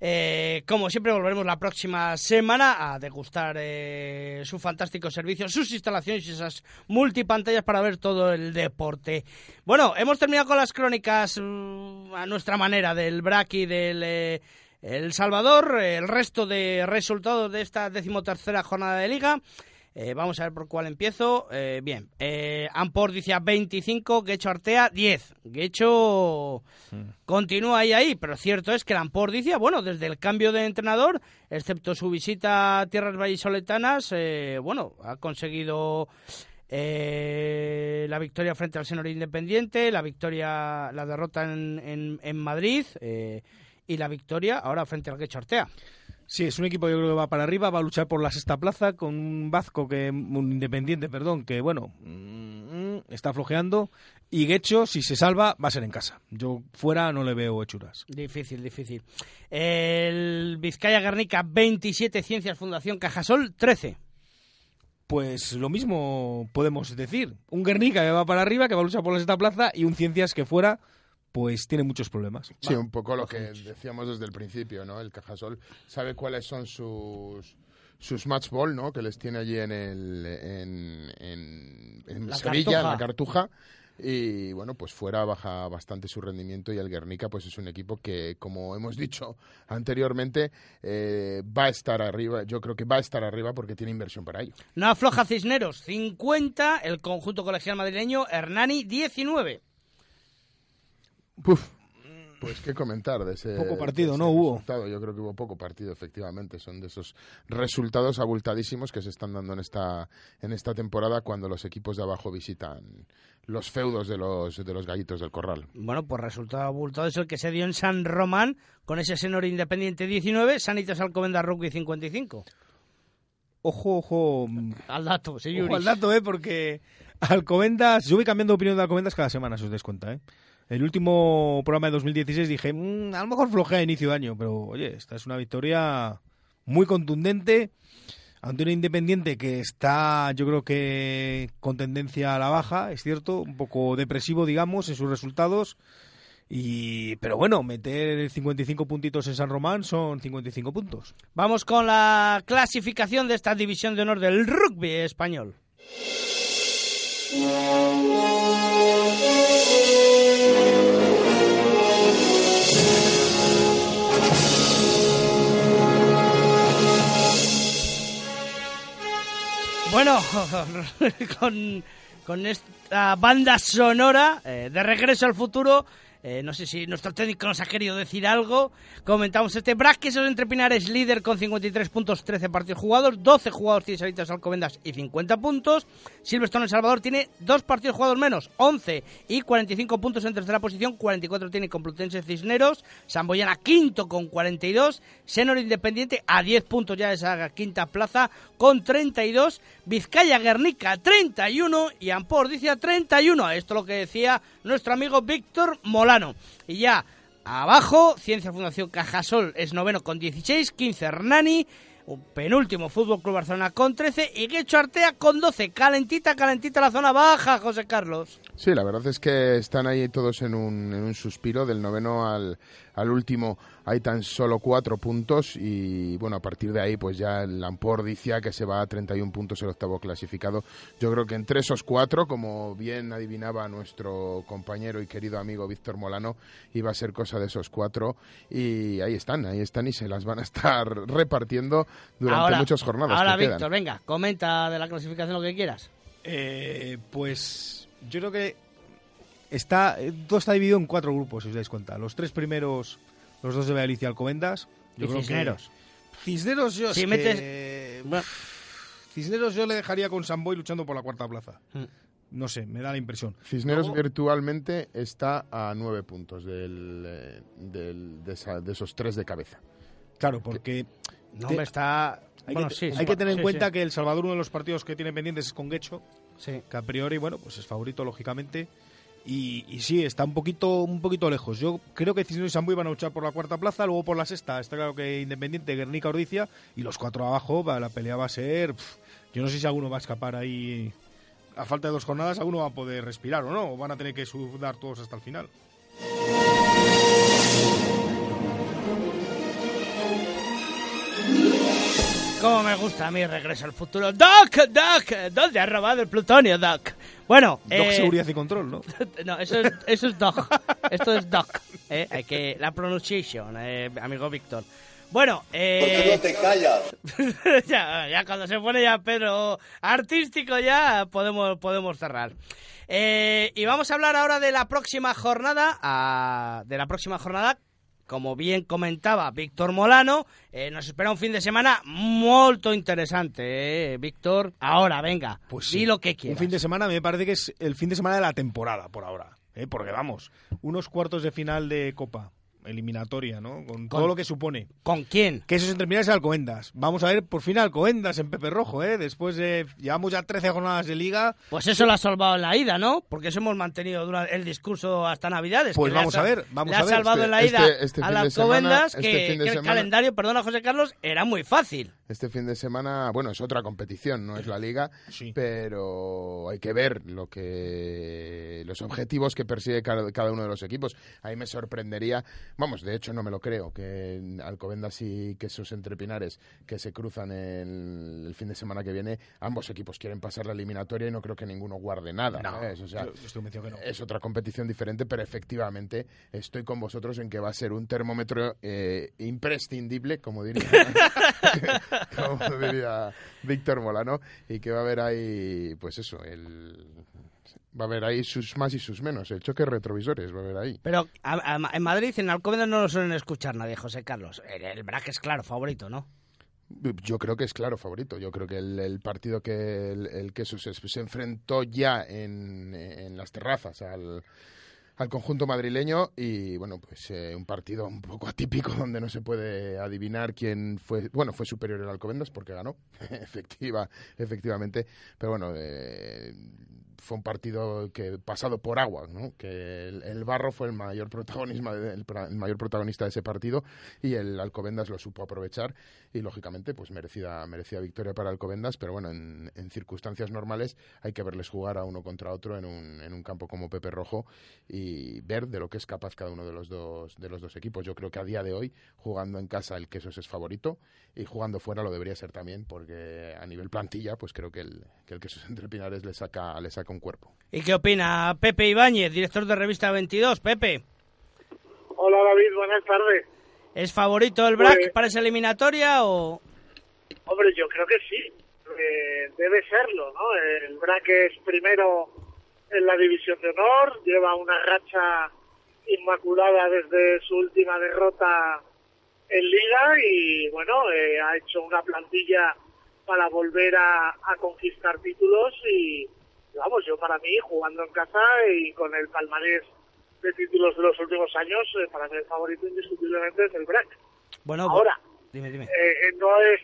E: eh, como siempre volveremos la próxima semana a degustar eh, su fantástico servicio, sus instalaciones y esas multipantallas para ver todo el deporte. Bueno, hemos terminado con las crónicas mm, a nuestra manera del BRAC y del... eh, el Salvador, el resto de resultados de esta decimotercera jornada de liga. Eh, vamos a ver por cuál empiezo. Eh, bien, eh, Ampor dice 25, Guecho Artea 10. Guecho continúa ahí, ahí, pero cierto es que el Ampor dice, bueno, desde el cambio de entrenador, excepto su visita a tierras vallisoletanas, eh, bueno, ha conseguido eh, la victoria frente al Senor Independiente, la victoria, la derrota en, en- en Madrid eh, y la victoria ahora frente al Guecho Artea.
G: Sí, es un equipo yo creo que va para arriba, va a luchar por la sexta plaza con un Vasco que un Independiente, perdón, que bueno, mm, está flojeando y Guecho si se salva va a ser en casa. Yo fuera no le veo hechuras.
E: Difícil, difícil. El Vizcaya Guernica 27, Ciencias Fundación Cajasol 13.
G: Pues lo mismo podemos decir. Un Guernica que va para arriba, que va a luchar por la sexta plaza y un Ciencias que fuera pues tiene muchos problemas.
F: Sí, un poco lo que decíamos desde el principio, ¿no? El Cajasol sabe cuáles son sus sus match ball, ¿no? Que les tiene allí en el en, en, en
E: La
F: Sevilla, en la
E: Cartuja.
F: Cartuja. Y bueno, pues fuera baja bastante su rendimiento y el Guernica pues es un equipo que, como hemos [LAUGHS] dicho anteriormente, eh, va a estar arriba. Yo creo que va a estar arriba porque tiene inversión para ello.
E: No afloja Cisneros 50, el conjunto colegial madrileño Hernani 19.
F: Puf. Pues qué comentar de ese,
G: Poco partido,
F: ese
G: ¿no? Hubo.
F: Yo creo que hubo poco partido, efectivamente. Son de esos resultados abultadísimos que se están dando en esta, en esta temporada cuando los equipos de abajo visitan los feudos de los, de los gallitos del corral.
E: Bueno, pues resultado abultado es el que se dio en San Román con ese Senor Independiente 19, Sanitas Alcobendas Rugby 55.
G: Ojo, ojo.
E: Al dato, sí,
G: Ojo al dato, ¿eh? Porque Alcobendas... Yo voy cambiando de opinión de Alcobendas cada semana, si os dais cuenta, ¿eh? El último programa de 2016 dije, "Mm, a lo mejor flojea a inicio de año, pero oye, esta es una victoria muy contundente ante un Independiente que está, yo creo que con tendencia a la baja, es cierto, un poco depresivo, digamos, en sus resultados. Y, pero bueno, meter 55 puntitos en San Román son 55 puntos.
E: Vamos con la clasificación de esta división de honor del rugby español. Bueno, [LAUGHS] con, con esta banda sonora eh, de regreso al futuro, eh, no sé si nuestro técnico nos ha querido decir algo. Comentamos este Braquesos entre Pinares, líder con 53 puntos, 13 partidos jugados, 12 jugados tiene Salitas Alcobendas y 50 puntos. Silverstone El Salvador tiene dos partidos jugados menos, 11 y 45 puntos en tercera posición, 44 tiene Complutense Cisneros, Samboyana quinto con 42, Senor Independiente a 10 puntos ya de esa quinta plaza con 32, Vizcaya Guernica 31 y Ampor dice a 31. Esto es lo que decía nuestro amigo Víctor Molano. Y ya abajo, Ciencia Fundación Cajasol es noveno con 16, 15 Hernani, un penúltimo Fútbol Club Barcelona con 13 y Guecho Artea con 12. Calentita, calentita la zona baja, José Carlos.
F: Sí, la verdad es que están ahí todos en un, en un suspiro. Del noveno al, al último hay tan solo cuatro puntos y bueno, a partir de ahí pues ya el Lamport dice que se va a 31 puntos el octavo clasificado. Yo creo que entre esos cuatro, como bien adivinaba nuestro compañero y querido amigo Víctor Molano, iba a ser cosa de esos cuatro y ahí están, ahí están y se las van a estar [LAUGHS] repartiendo durante
E: ahora,
F: muchas jornadas.
E: Ahora. Víctor, venga, comenta de la clasificación lo que quieras.
G: Eh, pues yo creo que está eh, todo está dividido en cuatro grupos, si os dais cuenta. Los tres primeros, los dos de Valladolid y Alcobendas. Yo
E: Y
G: creo
E: Cisneros.
G: Que... Cisneros yo
E: Si
G: es
E: metes-
G: que-
E: Bueno.
G: Cisneros yo le dejaría con Samboy luchando por la cuarta plaza.
E: Mm.
G: No sé, me da la impresión.
F: Cisneros
G: Luego-
F: virtualmente está a nueve puntos del, eh, del- de, esa- de esos tres de cabeza.
G: Claro, porque
E: No,
G: Te-
E: me está...
G: hay,
E: bueno,
G: que,
E: sí,
G: hay
E: sí,
G: que tener
E: sí,
G: en cuenta
E: sí.
G: que El Salvador uno de los partidos que tiene pendientes es con Guecho,
E: Sí.
G: que a priori, bueno, pues es favorito lógicamente. Y, sí, está un poquito un poquito lejos. Yo creo que Cisneros y Sambuy van a luchar por la cuarta plaza, luego por la sexta. Está claro que Independiente, Guernica, Ordicia y los cuatro abajo, la pelea va a ser... yo no sé si alguno va a escapar ahí. A falta de dos jornadas, alguno va a poder respirar o no, o van a tener que sudar todos hasta el final.
E: Cómo me gusta a mí Regreso al Futuro. Doc, Doc, ¿dónde has robado el plutonio, Doc? Bueno,
G: Doc
E: eh,
G: Seguridad y Control, ¿no? [LAUGHS]
E: no, eso es, eso es Doc. Esto es Doc. Eh, hay que, la pronunciation, eh, amigo Víctor. Bueno, eh...
I: ¿Por qué no te callas? [LAUGHS]
E: ya, ya cuando se pone ya Pedro artístico ya podemos, podemos cerrar. Eh, y vamos a hablar ahora de la próxima jornada, a, de la próxima jornada como bien comentaba Víctor Molano, eh, nos espera un fin de semana muy interesante, eh, Víctor. Ahora, venga,
G: pues
E: di lo que quieras.
G: Un fin de semana me parece que es el fin de semana de la temporada por ahora. Eh, porque vamos, unos cuartos de final de Copa eliminatoria, ¿no? Con, todo lo que supone.
E: ¿Con quién?
G: Que eso es terminarse Alcobendas. Vamos a ver por fin Alcobendas en Pepe Rojo, ¿eh? Después de... Llevamos ya 13 jornadas de liga.
E: Pues eso lo ha salvado en la ida, ¿no? Porque eso hemos mantenido durante el discurso hasta Navidades.
G: Pues vamos a ver, vamos
E: le
G: a
E: ha
G: ver.
E: salvado en la
F: Este-
E: ida
F: este
E: a
F: fin
E: las Alcobendas
F: este
E: que el
F: semana-
E: calendario, perdona José Carlos, era muy fácil.
F: Este fin de semana, bueno, es otra competición, no es la liga, pero hay que ver lo que los objetivos que persigue cada, cada uno de los equipos. Ahí me sorprendería, vamos, de hecho no me lo creo, que Alcobendas y Quesos Entre Pinares, que se cruzan el, el fin de semana que viene, ambos equipos quieren pasar la eliminatoria y no creo que ninguno guarde nada.
G: No,
F: ¿sabes? O sea,
G: yo- yo estoy convencido que no.
F: es otra competición diferente, pero efectivamente estoy con vosotros en que va a ser un termómetro eh, imprescindible, como diría, [LAUGHS] [LAUGHS] [LAUGHS] como diría Víctor Molano, y que va a haber ahí, pues eso, el, va a haber ahí sus más y sus menos, el choque de retrovisores va a haber ahí.
E: Pero a- a- en Madrid, en Alcobendas no lo suelen escuchar nadie, José Carlos. El, el Braque es claro, favorito, ¿no?
F: Yo creo que es claro favorito. Yo creo que el, el partido que el, el que se, se enfrentó ya en, en las terrazas al, al conjunto madrileño y bueno pues eh, un partido un poco atípico [LAUGHS] donde no se puede adivinar quién fue bueno fue superior el Alcobendas porque ganó [LAUGHS] efectiva efectivamente. Pero bueno eh, fue un partido que pasado por agua, ¿no? que el, Barro fue el mayor protagonismo, el, mayor protagonista de ese partido y el Alcobendas lo supo aprovechar y lógicamente pues merecida merecida victoria para Alcobendas, pero bueno en, en circunstancias normales hay que verles jugar a uno contra otro en un, en un campo como Pepe Rojo y ver de lo que es capaz cada uno de los dos de los dos equipos. Yo creo que a día de hoy jugando en casa el Quesos es favorito y jugando fuera lo debería ser también porque a nivel plantilla pues creo que el que el Quesos entre Pinares le saca le saca un cuerpo.
E: ¿Y qué opina Pepe Ibáñez, director de Revista 22? Pepe,
J: Hola David, buenas tardes.
E: ¿es favorito el BRAC
J: Pues-
E: para esa eliminatoria o...?
J: Hombre, yo creo que sí. Eh, debe serlo, ¿no? El BRAC es primero en la división de honor, lleva una racha inmaculada desde su última derrota en Liga y, bueno, eh, ha hecho una plantilla para volver a, a conquistar títulos y, vamos, yo para mí, jugando en casa y con el palmarés de títulos de los últimos años, eh, para mí el favorito indiscutiblemente es el BRAC.
E: Bueno,
J: Ahora,
E: dime, dime.
J: eh, eh, no es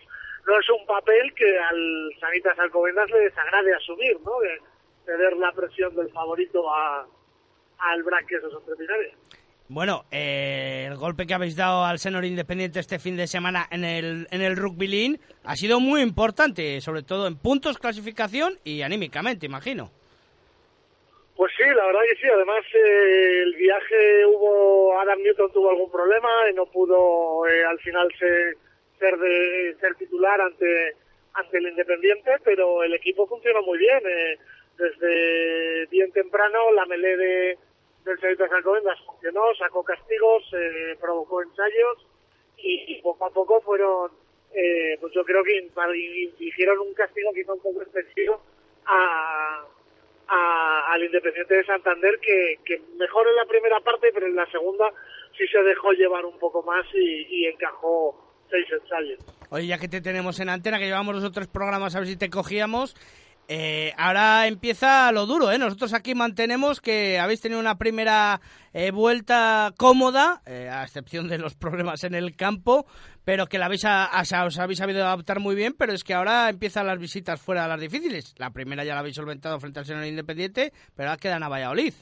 J: no es un papel que al Sanitas Alcobendas le desagrade asumir, ¿no? De ceder la presión del favorito a al BRAC que esos entrepinares.
E: Bueno, eh, el golpe que habéis dado al Senor Independiente este fin de semana en el, en el Rugby League ha sido muy importante, sobre todo en puntos, clasificación y anímicamente, imagino.
J: Pues sí, la verdad que sí. Además, eh, el viaje hubo, Adam Newton tuvo algún problema y no pudo eh, al final ser, ser, de, ser titular ante, ante el Independiente, pero el equipo funcionó muy bien. eh, desde bien temprano, la melee de, del Sanitas Alcobendas funcionó, sacó castigos, eh, provocó ensayos y, y poco a poco fueron, eh, pues yo creo que infligieron un castigo quizá un poco excesivo a, a- al Independiente de Santander que, que mejor en la primera parte, pero en la segunda sí se dejó llevar un poco más y, y encajó seis ensayos.
E: Oye, ya que te tenemos en antena, que llevamos los otros programas a ver si te cogíamos, eh, ahora empieza lo duro, ¿eh? Nosotros aquí mantenemos que habéis tenido una primera eh, vuelta cómoda, eh, a excepción de los [LAUGHS] problemas en el campo, pero que la habéis a- os habéis sabido adaptar muy bien, pero es que ahora empiezan las visitas fuera de las difíciles. La primera ya la habéis solventado frente al señor Independiente, pero ahora quedan a Valladolid.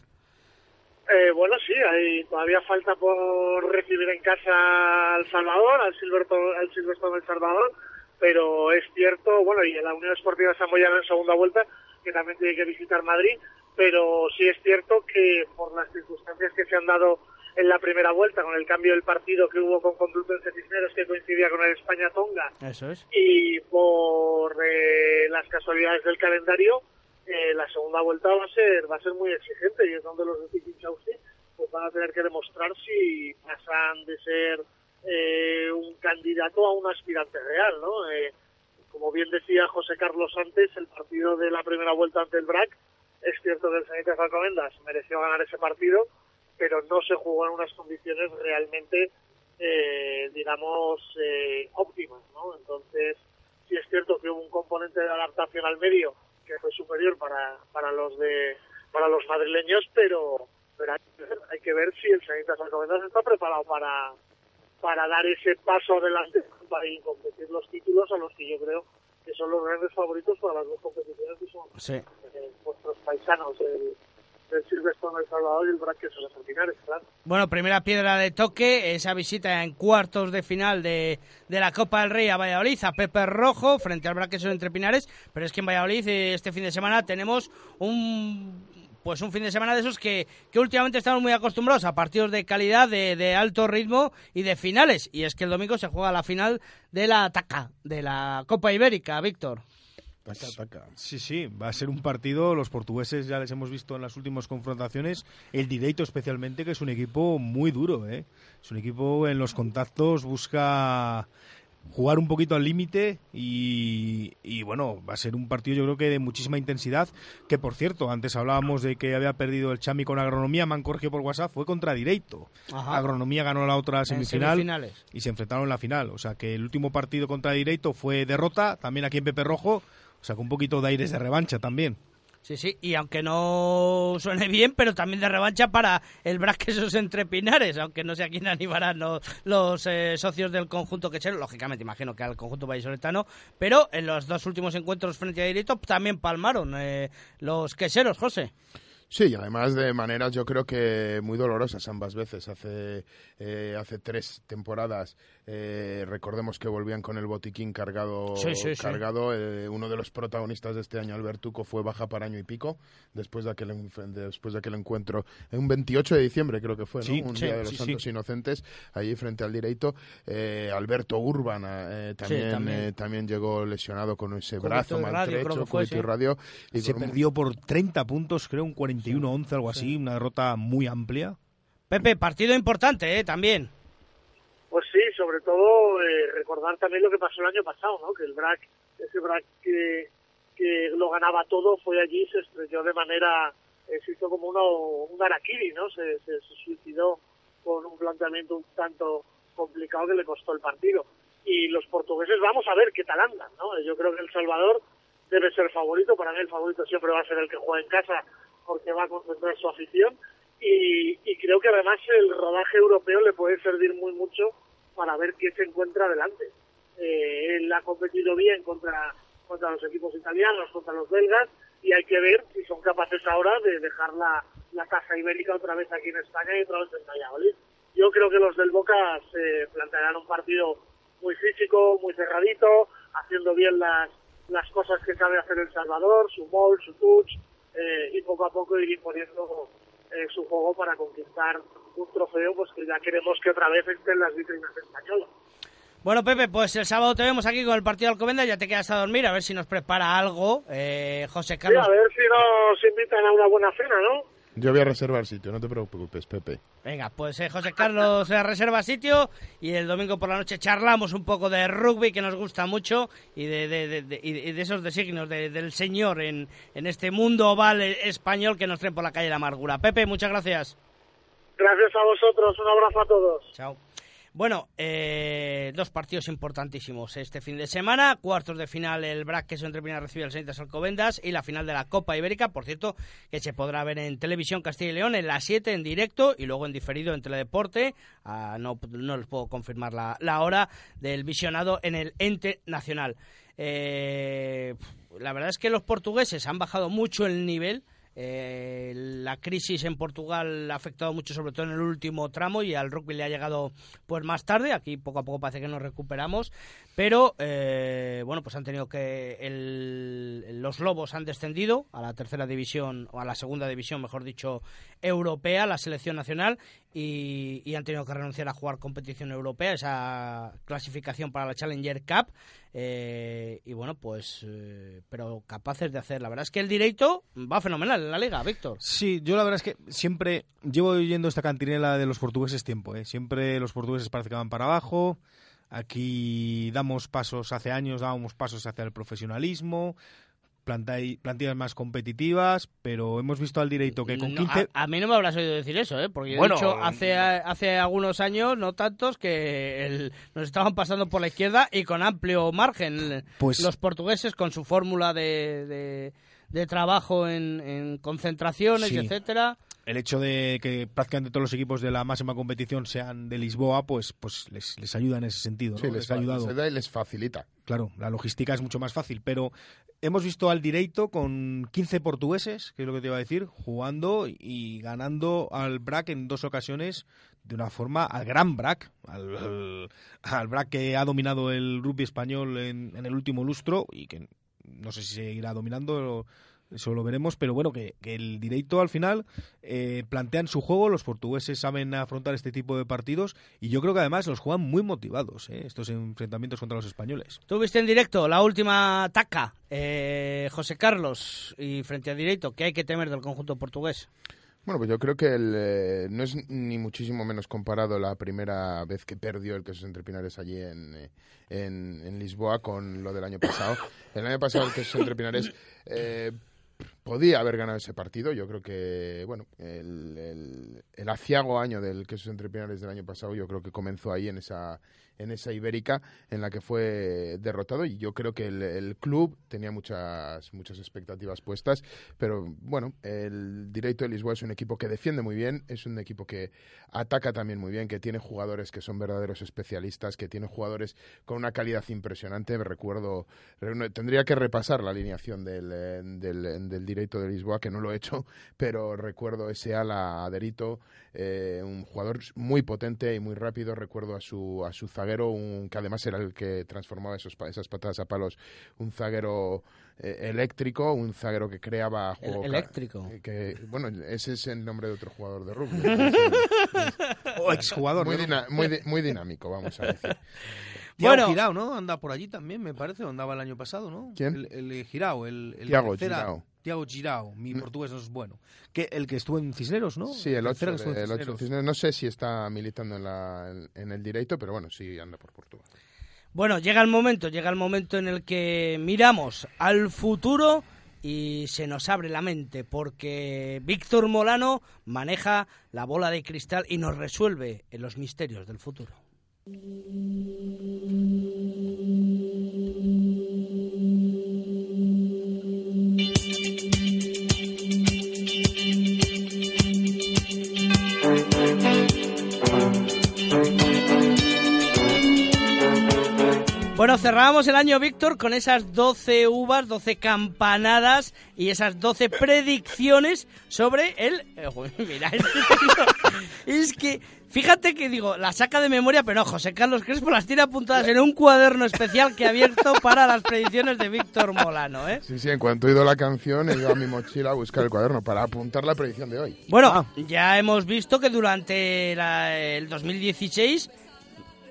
J: Eh, bueno, sí, hay, todavía falta por recibir en casa al Salvador, al al Salvador, pero es cierto, bueno, y en la Unión Esportiva Samboyana en segunda vuelta, que también tiene que visitar Madrid, pero sí es cierto que por las circunstancias que se han dado en la primera vuelta, con el cambio del partido que hubo con Complutense Cisneros, que coincidía con el España-Tonga,
E: Eso es.
J: y por eh, las casualidades del calendario, eh, la segunda vuelta va a ser va a ser muy exigente y es donde los de Tiki Chausi pues van a tener que demostrar si pasan de ser eh, un candidato a un aspirante real, ¿no? Eh, como bien decía José Carlos antes, el partido de la primera vuelta ante el BRAC, es cierto que el Sanitas Alcomendas mereció ganar ese partido, pero no se jugó en unas condiciones realmente, eh, digamos, eh, óptimas, ¿no? Entonces, sí es cierto que hubo un componente de adaptación al medio que fue superior para, para los de para los madrileños, pero pero hay hay que ver si el Sanitas Alcobendas está preparado para para dar ese paso adelante para competir los títulos a los que yo creo que son los grandes favoritos para las dos competiciones que son
E: Sí.
J: eh, vuestros paisanos, el, el Silverstone El Salvador y el Braque San Pinares, claro.
E: Bueno, primera piedra de toque, esa visita en cuartos de final de, de la Copa del Rey a Valladolid, a Pepe Rojo, frente al Braqueso entre Pinares, pero es que en Valladolid eh, este fin de semana tenemos un pues un fin de semana de esos que, que últimamente estamos muy acostumbrados a partidos de calidad, de, de alto ritmo y de finales. Y es que el domingo se juega la final de la TACA, de la Copa Ibérica, Víctor.
G: Sí, sí, va a ser un partido, los portugueses ya les hemos visto en las últimas confrontaciones, el Direito especialmente, que es un equipo muy duro, ¿eh? Es un equipo en los contactos busca jugar un poquito al límite y, y, bueno, va a ser un partido yo creo que de muchísima intensidad, que por cierto, antes hablábamos de que había perdido el Chami con agronomía, corregido por WhatsApp, fue contra Direito.
E: Ajá.
G: Agronomía ganó la otra semifinal y se enfrentaron en la final, o sea que el último partido contra Direito fue derrota, también aquí en Pepe Rojo, o sea que un poquito de aires de revancha también.
E: Sí, sí, y aunque no suene bien, pero también de revancha para el Braquesos entre Pinares, aunque no sé a quién animarán los, los eh, socios del conjunto quechero, lógicamente imagino que al conjunto vallisoletano, pero en los dos últimos encuentros frente a Direito también palmaron eh, los quecheros, José.
F: Sí, además de maneras yo creo que muy dolorosas ambas veces. Hace, eh, hace tres temporadas eh, recordemos que volvían con el botiquín cargado.
E: Sí, sí, sí.
F: cargado. Eh, uno de los protagonistas de este año, Albertuco, fue baja para año y pico después de aquel, después de aquel encuentro. En un 28 de diciembre creo que fue, ¿no?
G: Sí,
F: un
G: sí,
F: día de los
G: sí,
F: Santos
G: sí.
F: Inocentes, allí frente al Direito. Eh, Alberto Urban eh, también,
E: también.
F: eh, también llegó lesionado con ese brazo maltrecho, y radio. Y
G: Se
F: con-
G: perdió por 30 puntos, creo, un 41-11, algo así, una derrota muy amplia.
E: Pepe, partido importante, ¿eh? También.
J: Sobre todo eh, recordar también lo que pasó el año pasado, ¿no? Que el BRAC, ese BRAC que, que lo ganaba todo, fue allí, se estrelló de manera, eh, se hizo como uno, un araquiri, ¿no? Se, se, se suicidó con un planteamiento un tanto complicado que le costó el partido. Y los portugueses, vamos a ver qué tal andan, ¿no? Yo creo que El Salvador debe ser favorito, para mí el favorito siempre va a ser el que juega en casa, porque va a concentrar su afición. Y, y creo que además el rodaje europeo le puede servir muy mucho para ver qué se encuentra adelante. Eh, él ha competido bien contra, contra los equipos italianos, contra los belgas, y hay que ver si son capaces ahora de dejar la, la casa ibérica otra vez aquí en España y otra vez en Valladolid. Yo creo que los del Boca se plantearán un partido muy físico, muy cerradito, haciendo bien las, las cosas que sabe hacer El Salvador, su mall, su touch, eh, y poco a poco ir imponiendo eh, su juego para conquistar un trofeo pues que ya queremos que otra vez esté en las vitrinas españolas.
E: Bueno, Pepe, pues el sábado te vemos aquí con el partido de Alcobendas, ya te quedas a dormir, a ver si nos prepara algo. Eh, José
J: Sí,
E: Carlos.
J: a ver si nos invitan a una buena cena, ¿no?
F: Yo voy a reservar sitio, no te preocupes, Pepe.
E: Venga, pues eh, José Carlos eh, reserva sitio y el domingo por la noche charlamos un poco de rugby que nos gusta mucho y de, de- de- de- y de- y de esos designios de- del señor en, en este mundo oval eh, español que nos trae por la calle de la amargura. Pepe, muchas gracias.
J: Gracias a vosotros, un abrazo a todos.
E: Chao. Bueno, eh, dos partidos importantísimos este fin de semana. Cuartos de final, el BRAC que se entrepina recibe al Sanitas Alcobendas y la final de la Copa Ibérica, por cierto, que se podrá ver en Televisión Castilla y León en las 7 en directo y luego en diferido en Teledeporte. Ah, no, no les puedo confirmar la, la hora del visionado en el ente nacional. Eh, la verdad es que los portugueses han bajado mucho el nivel Eh, la crisis en Portugal ha afectado mucho, sobre todo en el último tramo, y al rugby le ha llegado pues más tarde. Aquí poco a poco parece que nos recuperamos, pero eh, bueno, pues han tenido que los lobos han descendido a la tercera división o a la segunda división, mejor dicho, europea, la selección nacional, y, han tenido que renunciar a jugar competición europea, esa clasificación para la Challenger Cup. Eh, y bueno, pues, eh, pero capaces de hacer. La verdad es que el directo va fenomenal en la liga, Víctor.
G: Sí, yo la verdad es que siempre llevo oyendo esta cantinela de los portugueses tiempo. ¿eh? Siempre los portugueses parece que van para abajo. Aquí damos pasos, hace años dábamos pasos hacia el profesionalismo, plantillas más competitivas, pero hemos visto al directo que con 15...
E: a, mí no me habrás oído decir eso, ¿eh? porque yo he dicho hace, hace algunos años, no tantos, que nos estaban pasando por la izquierda y con amplio margen. Pues... Los portugueses con su fórmula de, de, trabajo en, concentraciones, etcétera
G: el hecho de que prácticamente todos los equipos de la máxima competición sean de Lisboa, pues, pues les, les ayuda en ese sentido.
F: Sí, les, ha ayudado. y les facilita.
G: Claro, la logística es mucho más fácil, pero hemos visto al Direito con 15 portugueses, que es lo que te iba a decir, jugando y ganando al BRAC en dos ocasiones de una forma al gran BRAC, al, al, BRAC que ha dominado el rugby español en, en, el último lustro y que no sé si seguirá dominando eso lo veremos, pero bueno, que, el directo al final eh, plantean su juego, los portugueses saben afrontar este tipo de partidos y yo creo que además los juegan muy motivados, eh, estos enfrentamientos contra los españoles.
E: Tuviste en directo la última taca, eh, José Carlos, y frente a directo, ¿qué hay que temer del conjunto portugués?
F: Bueno, pues yo creo que no es ni muchísimo menos comparado la primera vez que perdió el Quesos Entre Pinares allí en, en, Lisboa con lo del año pasado. El año pasado el Quesos Entre Pinares podía haber ganado ese partido. Yo creo que, bueno, el, el, el aciago año del Quesos Entre Pinares del año pasado, yo creo que comenzó ahí en esa, en esa ibérica en la que fue derrotado y yo creo que el, club tenía muchas muchas expectativas puestas pero bueno el Directo de Lisboa es un equipo que defiende muy bien es un equipo que ataca también muy bien que tiene jugadores que son verdaderos especialistas que tiene jugadores con una calidad impresionante. Recuerdo tendría que repasar la alineación del, del, del Directo de Lisboa que no lo he hecho [LAUGHS] pero recuerdo ese ala Aderito eh, un jugador muy potente y muy rápido. Recuerdo a su a su zaguero un, que además era el que transformaba esos, esas patadas a palos, un zaguero eh, eléctrico, un zaguero que creaba
E: juego. eléctrico.
F: Que, bueno, ese es el nombre de otro jugador de rugby. [LAUGHS]
G: o exjugador.
F: Muy, muy, muy dinámico, vamos a decir. [LAUGHS]
G: Tiago Girao, ¿no? Anda por allí también, me parece, andaba el año pasado, ¿no?
F: ¿Quién?
G: El, el Girao, el, el
F: Girao.
G: Tiago Girao, mi mm. portugués no es bueno. Que el que estuvo en Cisneros, ¿no?
F: Sí, el 8 Cisneros. No sé si está militando en, la, en el directo, pero bueno, sí anda por Portugal.
E: Bueno, llega el momento, llega el momento en el que miramos al futuro y se nos abre la mente porque Víctor Molano maneja la bola de cristal y nos resuelve en los misterios del futuro. Bueno, cerrábamos el año, Víctor, con esas 12 uvas, 12 campanadas y esas 12 predicciones sobre el... Eh, [LAUGHS] mira, es que Fíjate que digo, la saca de memoria, pero no, José Carlos Crespo las tiene apuntadas en un cuaderno especial que ha abierto para las predicciones de Víctor Molano, ¿eh?
F: Sí, sí, en cuanto he oído la canción he ido a mi mochila a buscar el cuaderno para apuntar la predicción de hoy.
E: Bueno, ah. ya hemos visto que durante el 2016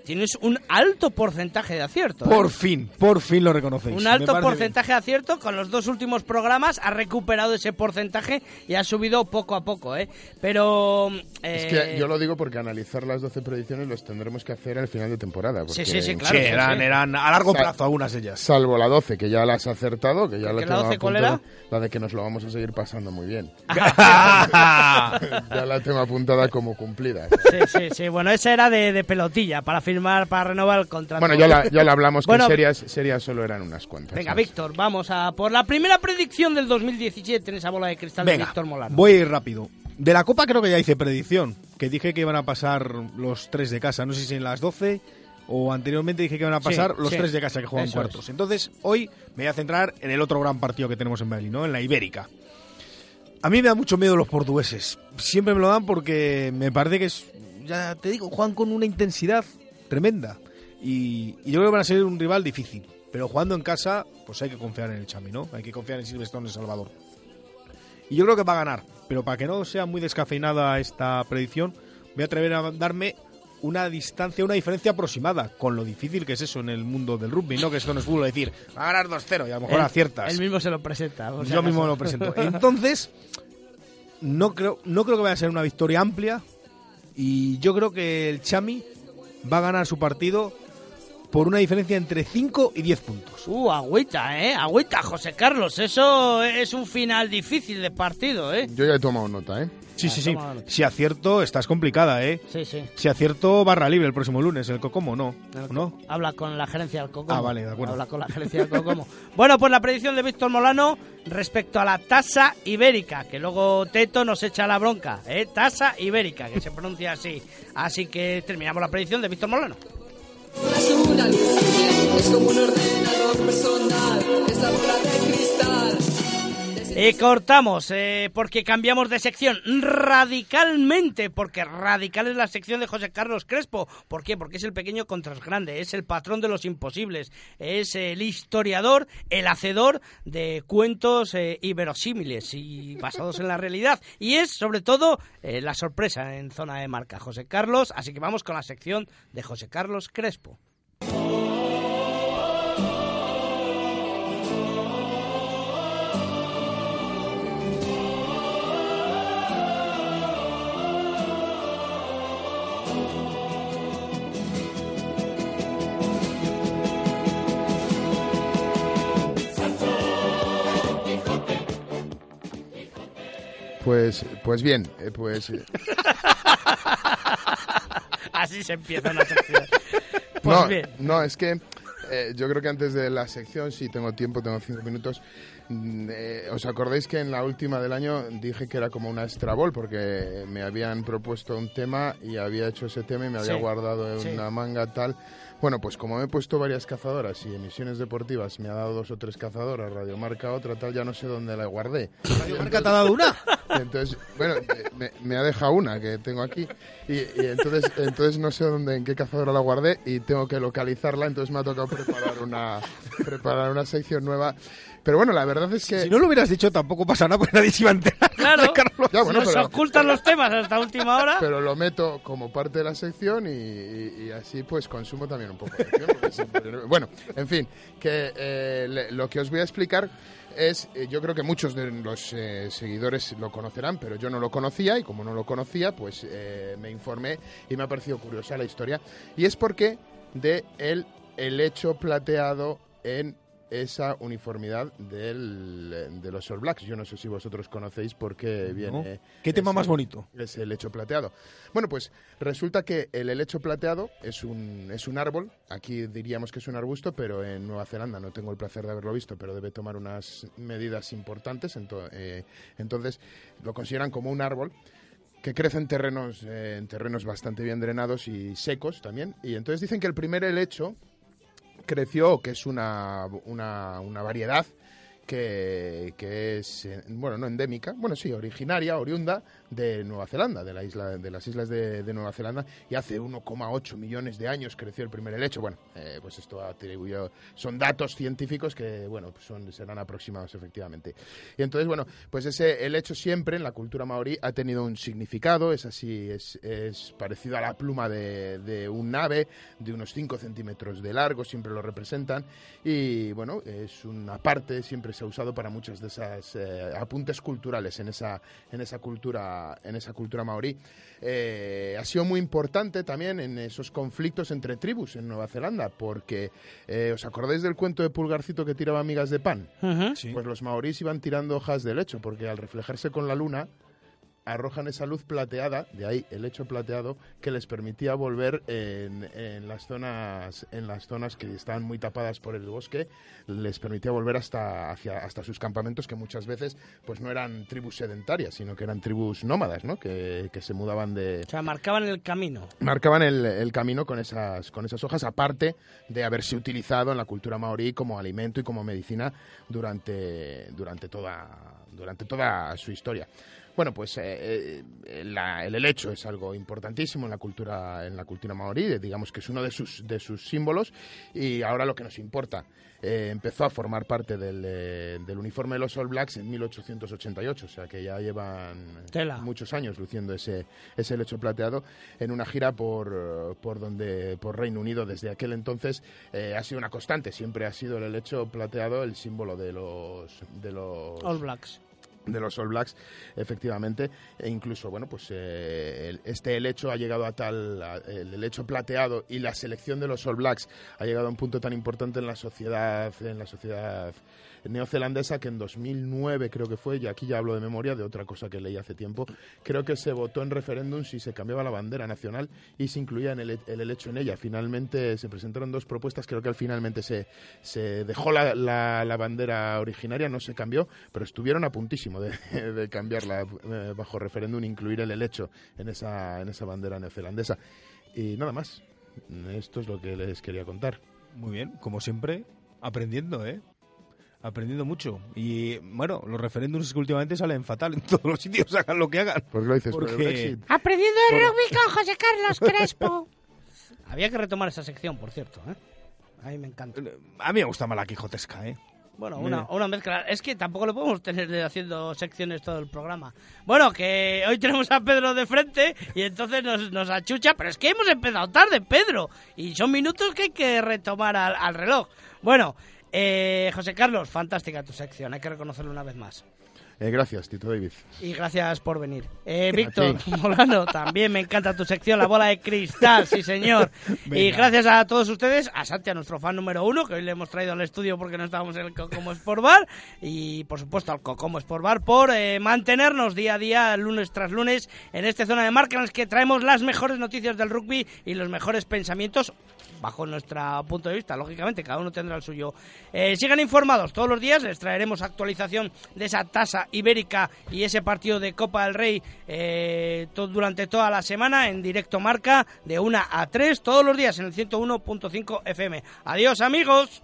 E: tienes un alto porcentaje de acierto.
G: Por ¿eh? fin, por fin lo reconocéis.
E: Un alto porcentaje de acierto. Con los dos últimos programas ha recuperado ese porcentaje y ha subido poco a poco, ¿eh? Pero...
F: Es que eh, yo lo digo porque analizar las 12 predicciones los tendremos que hacer al final de temporada.
E: sí, sí, sí, claro.
G: eran, eran a largo plazo algunas de ellas.
F: Salvo la 12, que ya la has acertado, que ya la, la 12 cuál era? La de que nos lo vamos a seguir pasando muy bien. [LAUGHS] [LAUGHS] ya la tengo apuntada como cumplida.
E: Sí, sí, sí. Bueno, esa era de, de pelotilla, para firmar para renovar el contrato.
F: Bueno, ya la, ya hablamos que serias, serias solo eran unas cuantas.
E: Venga, Víctor, vamos a por la primera predicción del 2017 en esa bola de cristal de Víctor Molano.
G: Voy rápido. De la Copa creo que ya hice predicción, que dije que iban a pasar los tres de casa, no sé si en las 12 o anteriormente dije que iban a pasar los tres de casa que juegan cuartos. Entonces, hoy me voy a centrar en el otro gran partido que tenemos en Berlín, ¿no? En la Ibérica. A mí me da mucho miedo los portugueses. Siempre me lo dan porque me parece que es, ya te digo, juegan con una intensidad tremenda. Y, y yo creo que van a ser un rival difícil. Pero jugando en casa, pues hay que confiar en el Chami, ¿no? Hay que confiar en Silverstone de Salvador. Y yo creo que va a ganar. Pero para que no sea muy descafeinada esta predicción, voy a atrever a darme una distancia, una diferencia aproximada, con lo difícil que es eso en el mundo del rugby, ¿no? Que esto no es fútbol, decir, va a ganar 2-0 y a lo mejor
E: Él-
G: aciertas.
E: Él mismo se lo presenta.
G: Yo mismo lo presento. [LAUGHS] Entonces, no creo, no creo que vaya a ser una victoria amplia y yo creo que el Chami va a ganar su partido por una diferencia entre 5 y 10 puntos.
E: Uh, agüita, ¿eh? Agüita, José Carlos. Eso es un final difícil de partido, ¿eh?
F: Yo ya he tomado nota, ¿eh?
G: Sí, sí, sí. Si acierto, estás complicada, ¿eh?
E: Sí, sí.
G: Si acierto, barra libre el próximo lunes, el Cocomo, ¿no? ¿No?
E: Habla con la gerencia del Cocomo.
G: Ah, vale, de acuerdo.
E: Habla con la gerencia del Cocomo. [LAUGHS] bueno, pues la predicción de Víctor Molano respecto a la tasa ibérica, que luego Teto nos echa la bronca, ¿eh? Tasa ibérica, que se pronuncia así. Así que terminamos la predicción de Víctor Molano.
K: Es como un ordenador personal, es la bola de cristal.
E: Y cortamos, eh, porque cambiamos de sección radicalmente, porque radical es la sección de José Carlos Crespo. ¿Por qué? Porque es el pequeño contra el grande, es el patrón de los imposibles, es el historiador, el hacedor de cuentos eh, iberosímiles y basados en la realidad. Y es, sobre todo, eh, la sorpresa en zona de marca, José Carlos. Así que vamos con la sección de José Carlos Crespo.
F: Pues, pues bien, eh, pues... eh, [LAUGHS]
E: Así se empieza una sección. [LAUGHS] Pues
F: no,
E: bien.
F: no, es que eh, yo creo que antes de la sección, si tengo tiempo, tengo cinco minutos, mm, eh, ¿os acordáis que en la última del año dije que era como una estrabol? Porque me habían propuesto un tema y había hecho ese tema y me había
E: Sí,
F: guardado en
E: sí.
F: una manga tal. Bueno, pues como me he puesto varias cazadoras y emisiones deportivas me ha dado dos o tres cazadoras, Radiomarca otra tal, ya no sé dónde la guardé.
G: ¿Radiomarca te ha dado una? [LAUGHS]
F: Entonces, bueno, me, me ha dejado una que tengo aquí y, y entonces, entonces no sé dónde, en qué cazadora la guardé y tengo que localizarla, entonces me ha tocado preparar una, preparar una sección nueva. Pero bueno, la verdad es que...
G: Si no lo hubieras dicho, tampoco pasa nada, porque nadie se iba a enterar.
E: Claro,
F: Ya, bueno,
E: nos
F: pero-
E: ocultan los temas hasta última hora.
F: Pero lo meto como parte de la sección y, y- y así pues consumo también un poco de siempre- Bueno, en fin, que eh, le- lo que os voy a explicar es, eh, yo creo que muchos de los eh, seguidores lo conocerán, pero yo no lo conocía y como no lo conocía, pues eh, me informé y me ha parecido curiosa la historia. Y es porque de el helecho plateado en esa uniformidad del, de los All Blacks. Yo no sé si vosotros conocéis por qué viene...
G: ¿Qué tema
F: ese-
G: más bonito?
F: es el helecho plateado. Bueno, pues resulta que el helecho plateado es un, es un árbol, aquí diríamos que es un arbusto, pero en Nueva Zelanda no tengo el placer de haberlo visto, pero debe tomar unas medidas importantes, eh, entonces lo consideran como un árbol que crece en terrenos, eh, en terrenos bastante bien drenados y secos también, y entonces dicen que el primer helecho creció, que es una, una, una variedad que, que es, bueno, no endémica, bueno, sí, originaria, oriunda de Nueva Zelanda, de, la isla, de las islas de, de Nueva Zelanda, y hace 1,8 millones de años creció el primer helecho. Bueno, eh, pues esto atribuyó, son datos científicos que, bueno, pues son, serán aproximados efectivamente. Y entonces, bueno, pues ese helecho siempre en la cultura maorí ha tenido un significado, es así, es, es parecido a la pluma de, de un ave, de unos 5 centímetros de largo, siempre lo representan, y bueno, es una parte, siempre se ha usado para muchas de esas eh, apuntes culturales en esa, en esa cultura, en esa cultura maorí. Eh, ha sido muy importante también en esos conflictos entre tribus en Nueva Zelanda, porque eh, ¿os acordáis del cuento de Pulgarcito que tiraba migas de pan? Pues los maorís iban tirando hojas de lecho, porque al reflejarse con la luna arrojan esa luz plateada, de ahí el lecho plateado, que les permitía volver en, en las zonas en las zonas que estaban muy tapadas por el bosque, les permitía volver hasta hacia hasta sus campamentos que muchas veces pues no eran tribus sedentarias, sino que eran tribus nómadas, ¿no? Que, que se mudaban de
E: O sea, marcaban el camino.
F: marcaban el, el camino con esas, con esas hojas, aparte de haberse utilizado en la cultura maorí como alimento y como medicina durante, durante, toda, durante toda su historia. Bueno, pues eh, eh, el helecho es algo importantísimo en la cultura en la cultura maorí, digamos que es uno de sus de sus símbolos y ahora lo que nos importa eh, empezó a formar parte del, del, uniforme de los All Blacks en 1888, o sea que ya llevan muchos años luciendo ese ese helecho plateado en una gira por por donde por Reino Unido desde aquel entonces ha sido una constante, siempre ha sido el helecho plateado el símbolo de los de los
E: All Blacks
F: de los All Blacks, efectivamente, e incluso, bueno, pues eh, este helecho ha llegado a tal, el helecho plateado y la selección de los All Blacks ha llegado a un punto tan importante en la sociedad, en la sociedad neozelandesa que en 2009 creo que fue, y aquí ya hablo de memoria de otra cosa que leí hace tiempo, creo que se votó en referéndum si se cambiaba la bandera nacional y se incluía en el, el helecho en ella. Finalmente se presentaron dos propuestas, creo que al finalmente se, se dejó la, la, bandera originaria, no se cambió, pero estuvieron a puntísimo de, [LAUGHS] de cambiarla eh, bajo referéndum, incluir el helecho en esa, en esa bandera neozelandesa. Y nada más, esto es lo que les quería contar.
G: Muy bien, como siempre, aprendiendo, ¿eh? aprendiendo mucho. Y bueno, los referéndums que últimamente salen fatal en [LAUGHS] todos los sitios, hagan lo que hagan.
F: ¿Por lo dices? Porque...
E: Aprendiendo de rugby con José Carlos Crespo. [LAUGHS] Había que retomar esa sección, por cierto. ¿eh? A mí me encanta.
G: A mí me gusta más la quijotesca, ¿eh?
E: Bueno, una, una, mezcla. Es que tampoco lo podemos tener haciendo secciones todo el programa. Bueno, que hoy tenemos a Pedro de frente y entonces nos, nos achucha, pero es que hemos empezado tarde, Pedro. Y son minutos que hay que retomar al, al reloj. Bueno, eh, José Carlos, fantástica tu sección, hay que reconocerlo una vez más.
F: Eh, gracias, Tito David.
E: Y gracias por venir. Eh, Víctor Molano, también me encanta tu sección, la bola de cristal, sí señor. [LAUGHS] Y gracias a todos ustedes, a Santi, a nuestro fan número uno, que hoy le hemos traído al estudio porque no estábamos en el Cocomo Sport Bar. Y por supuesto al Cocomo Sport Bar por eh, mantenernos día a día, lunes tras lunes, en esta zona de marca en la que traemos las mejores noticias del rugby y los mejores pensamientos bajo nuestro punto de vista, lógicamente, cada uno tendrá el suyo. Eh, sigan informados todos los días, les traeremos actualización de esa tasa ibérica y ese partido de Copa del Rey eh, durante toda la semana en directo marca de 1 a 3 todos los días en el 101.5 FM. Adiós amigos.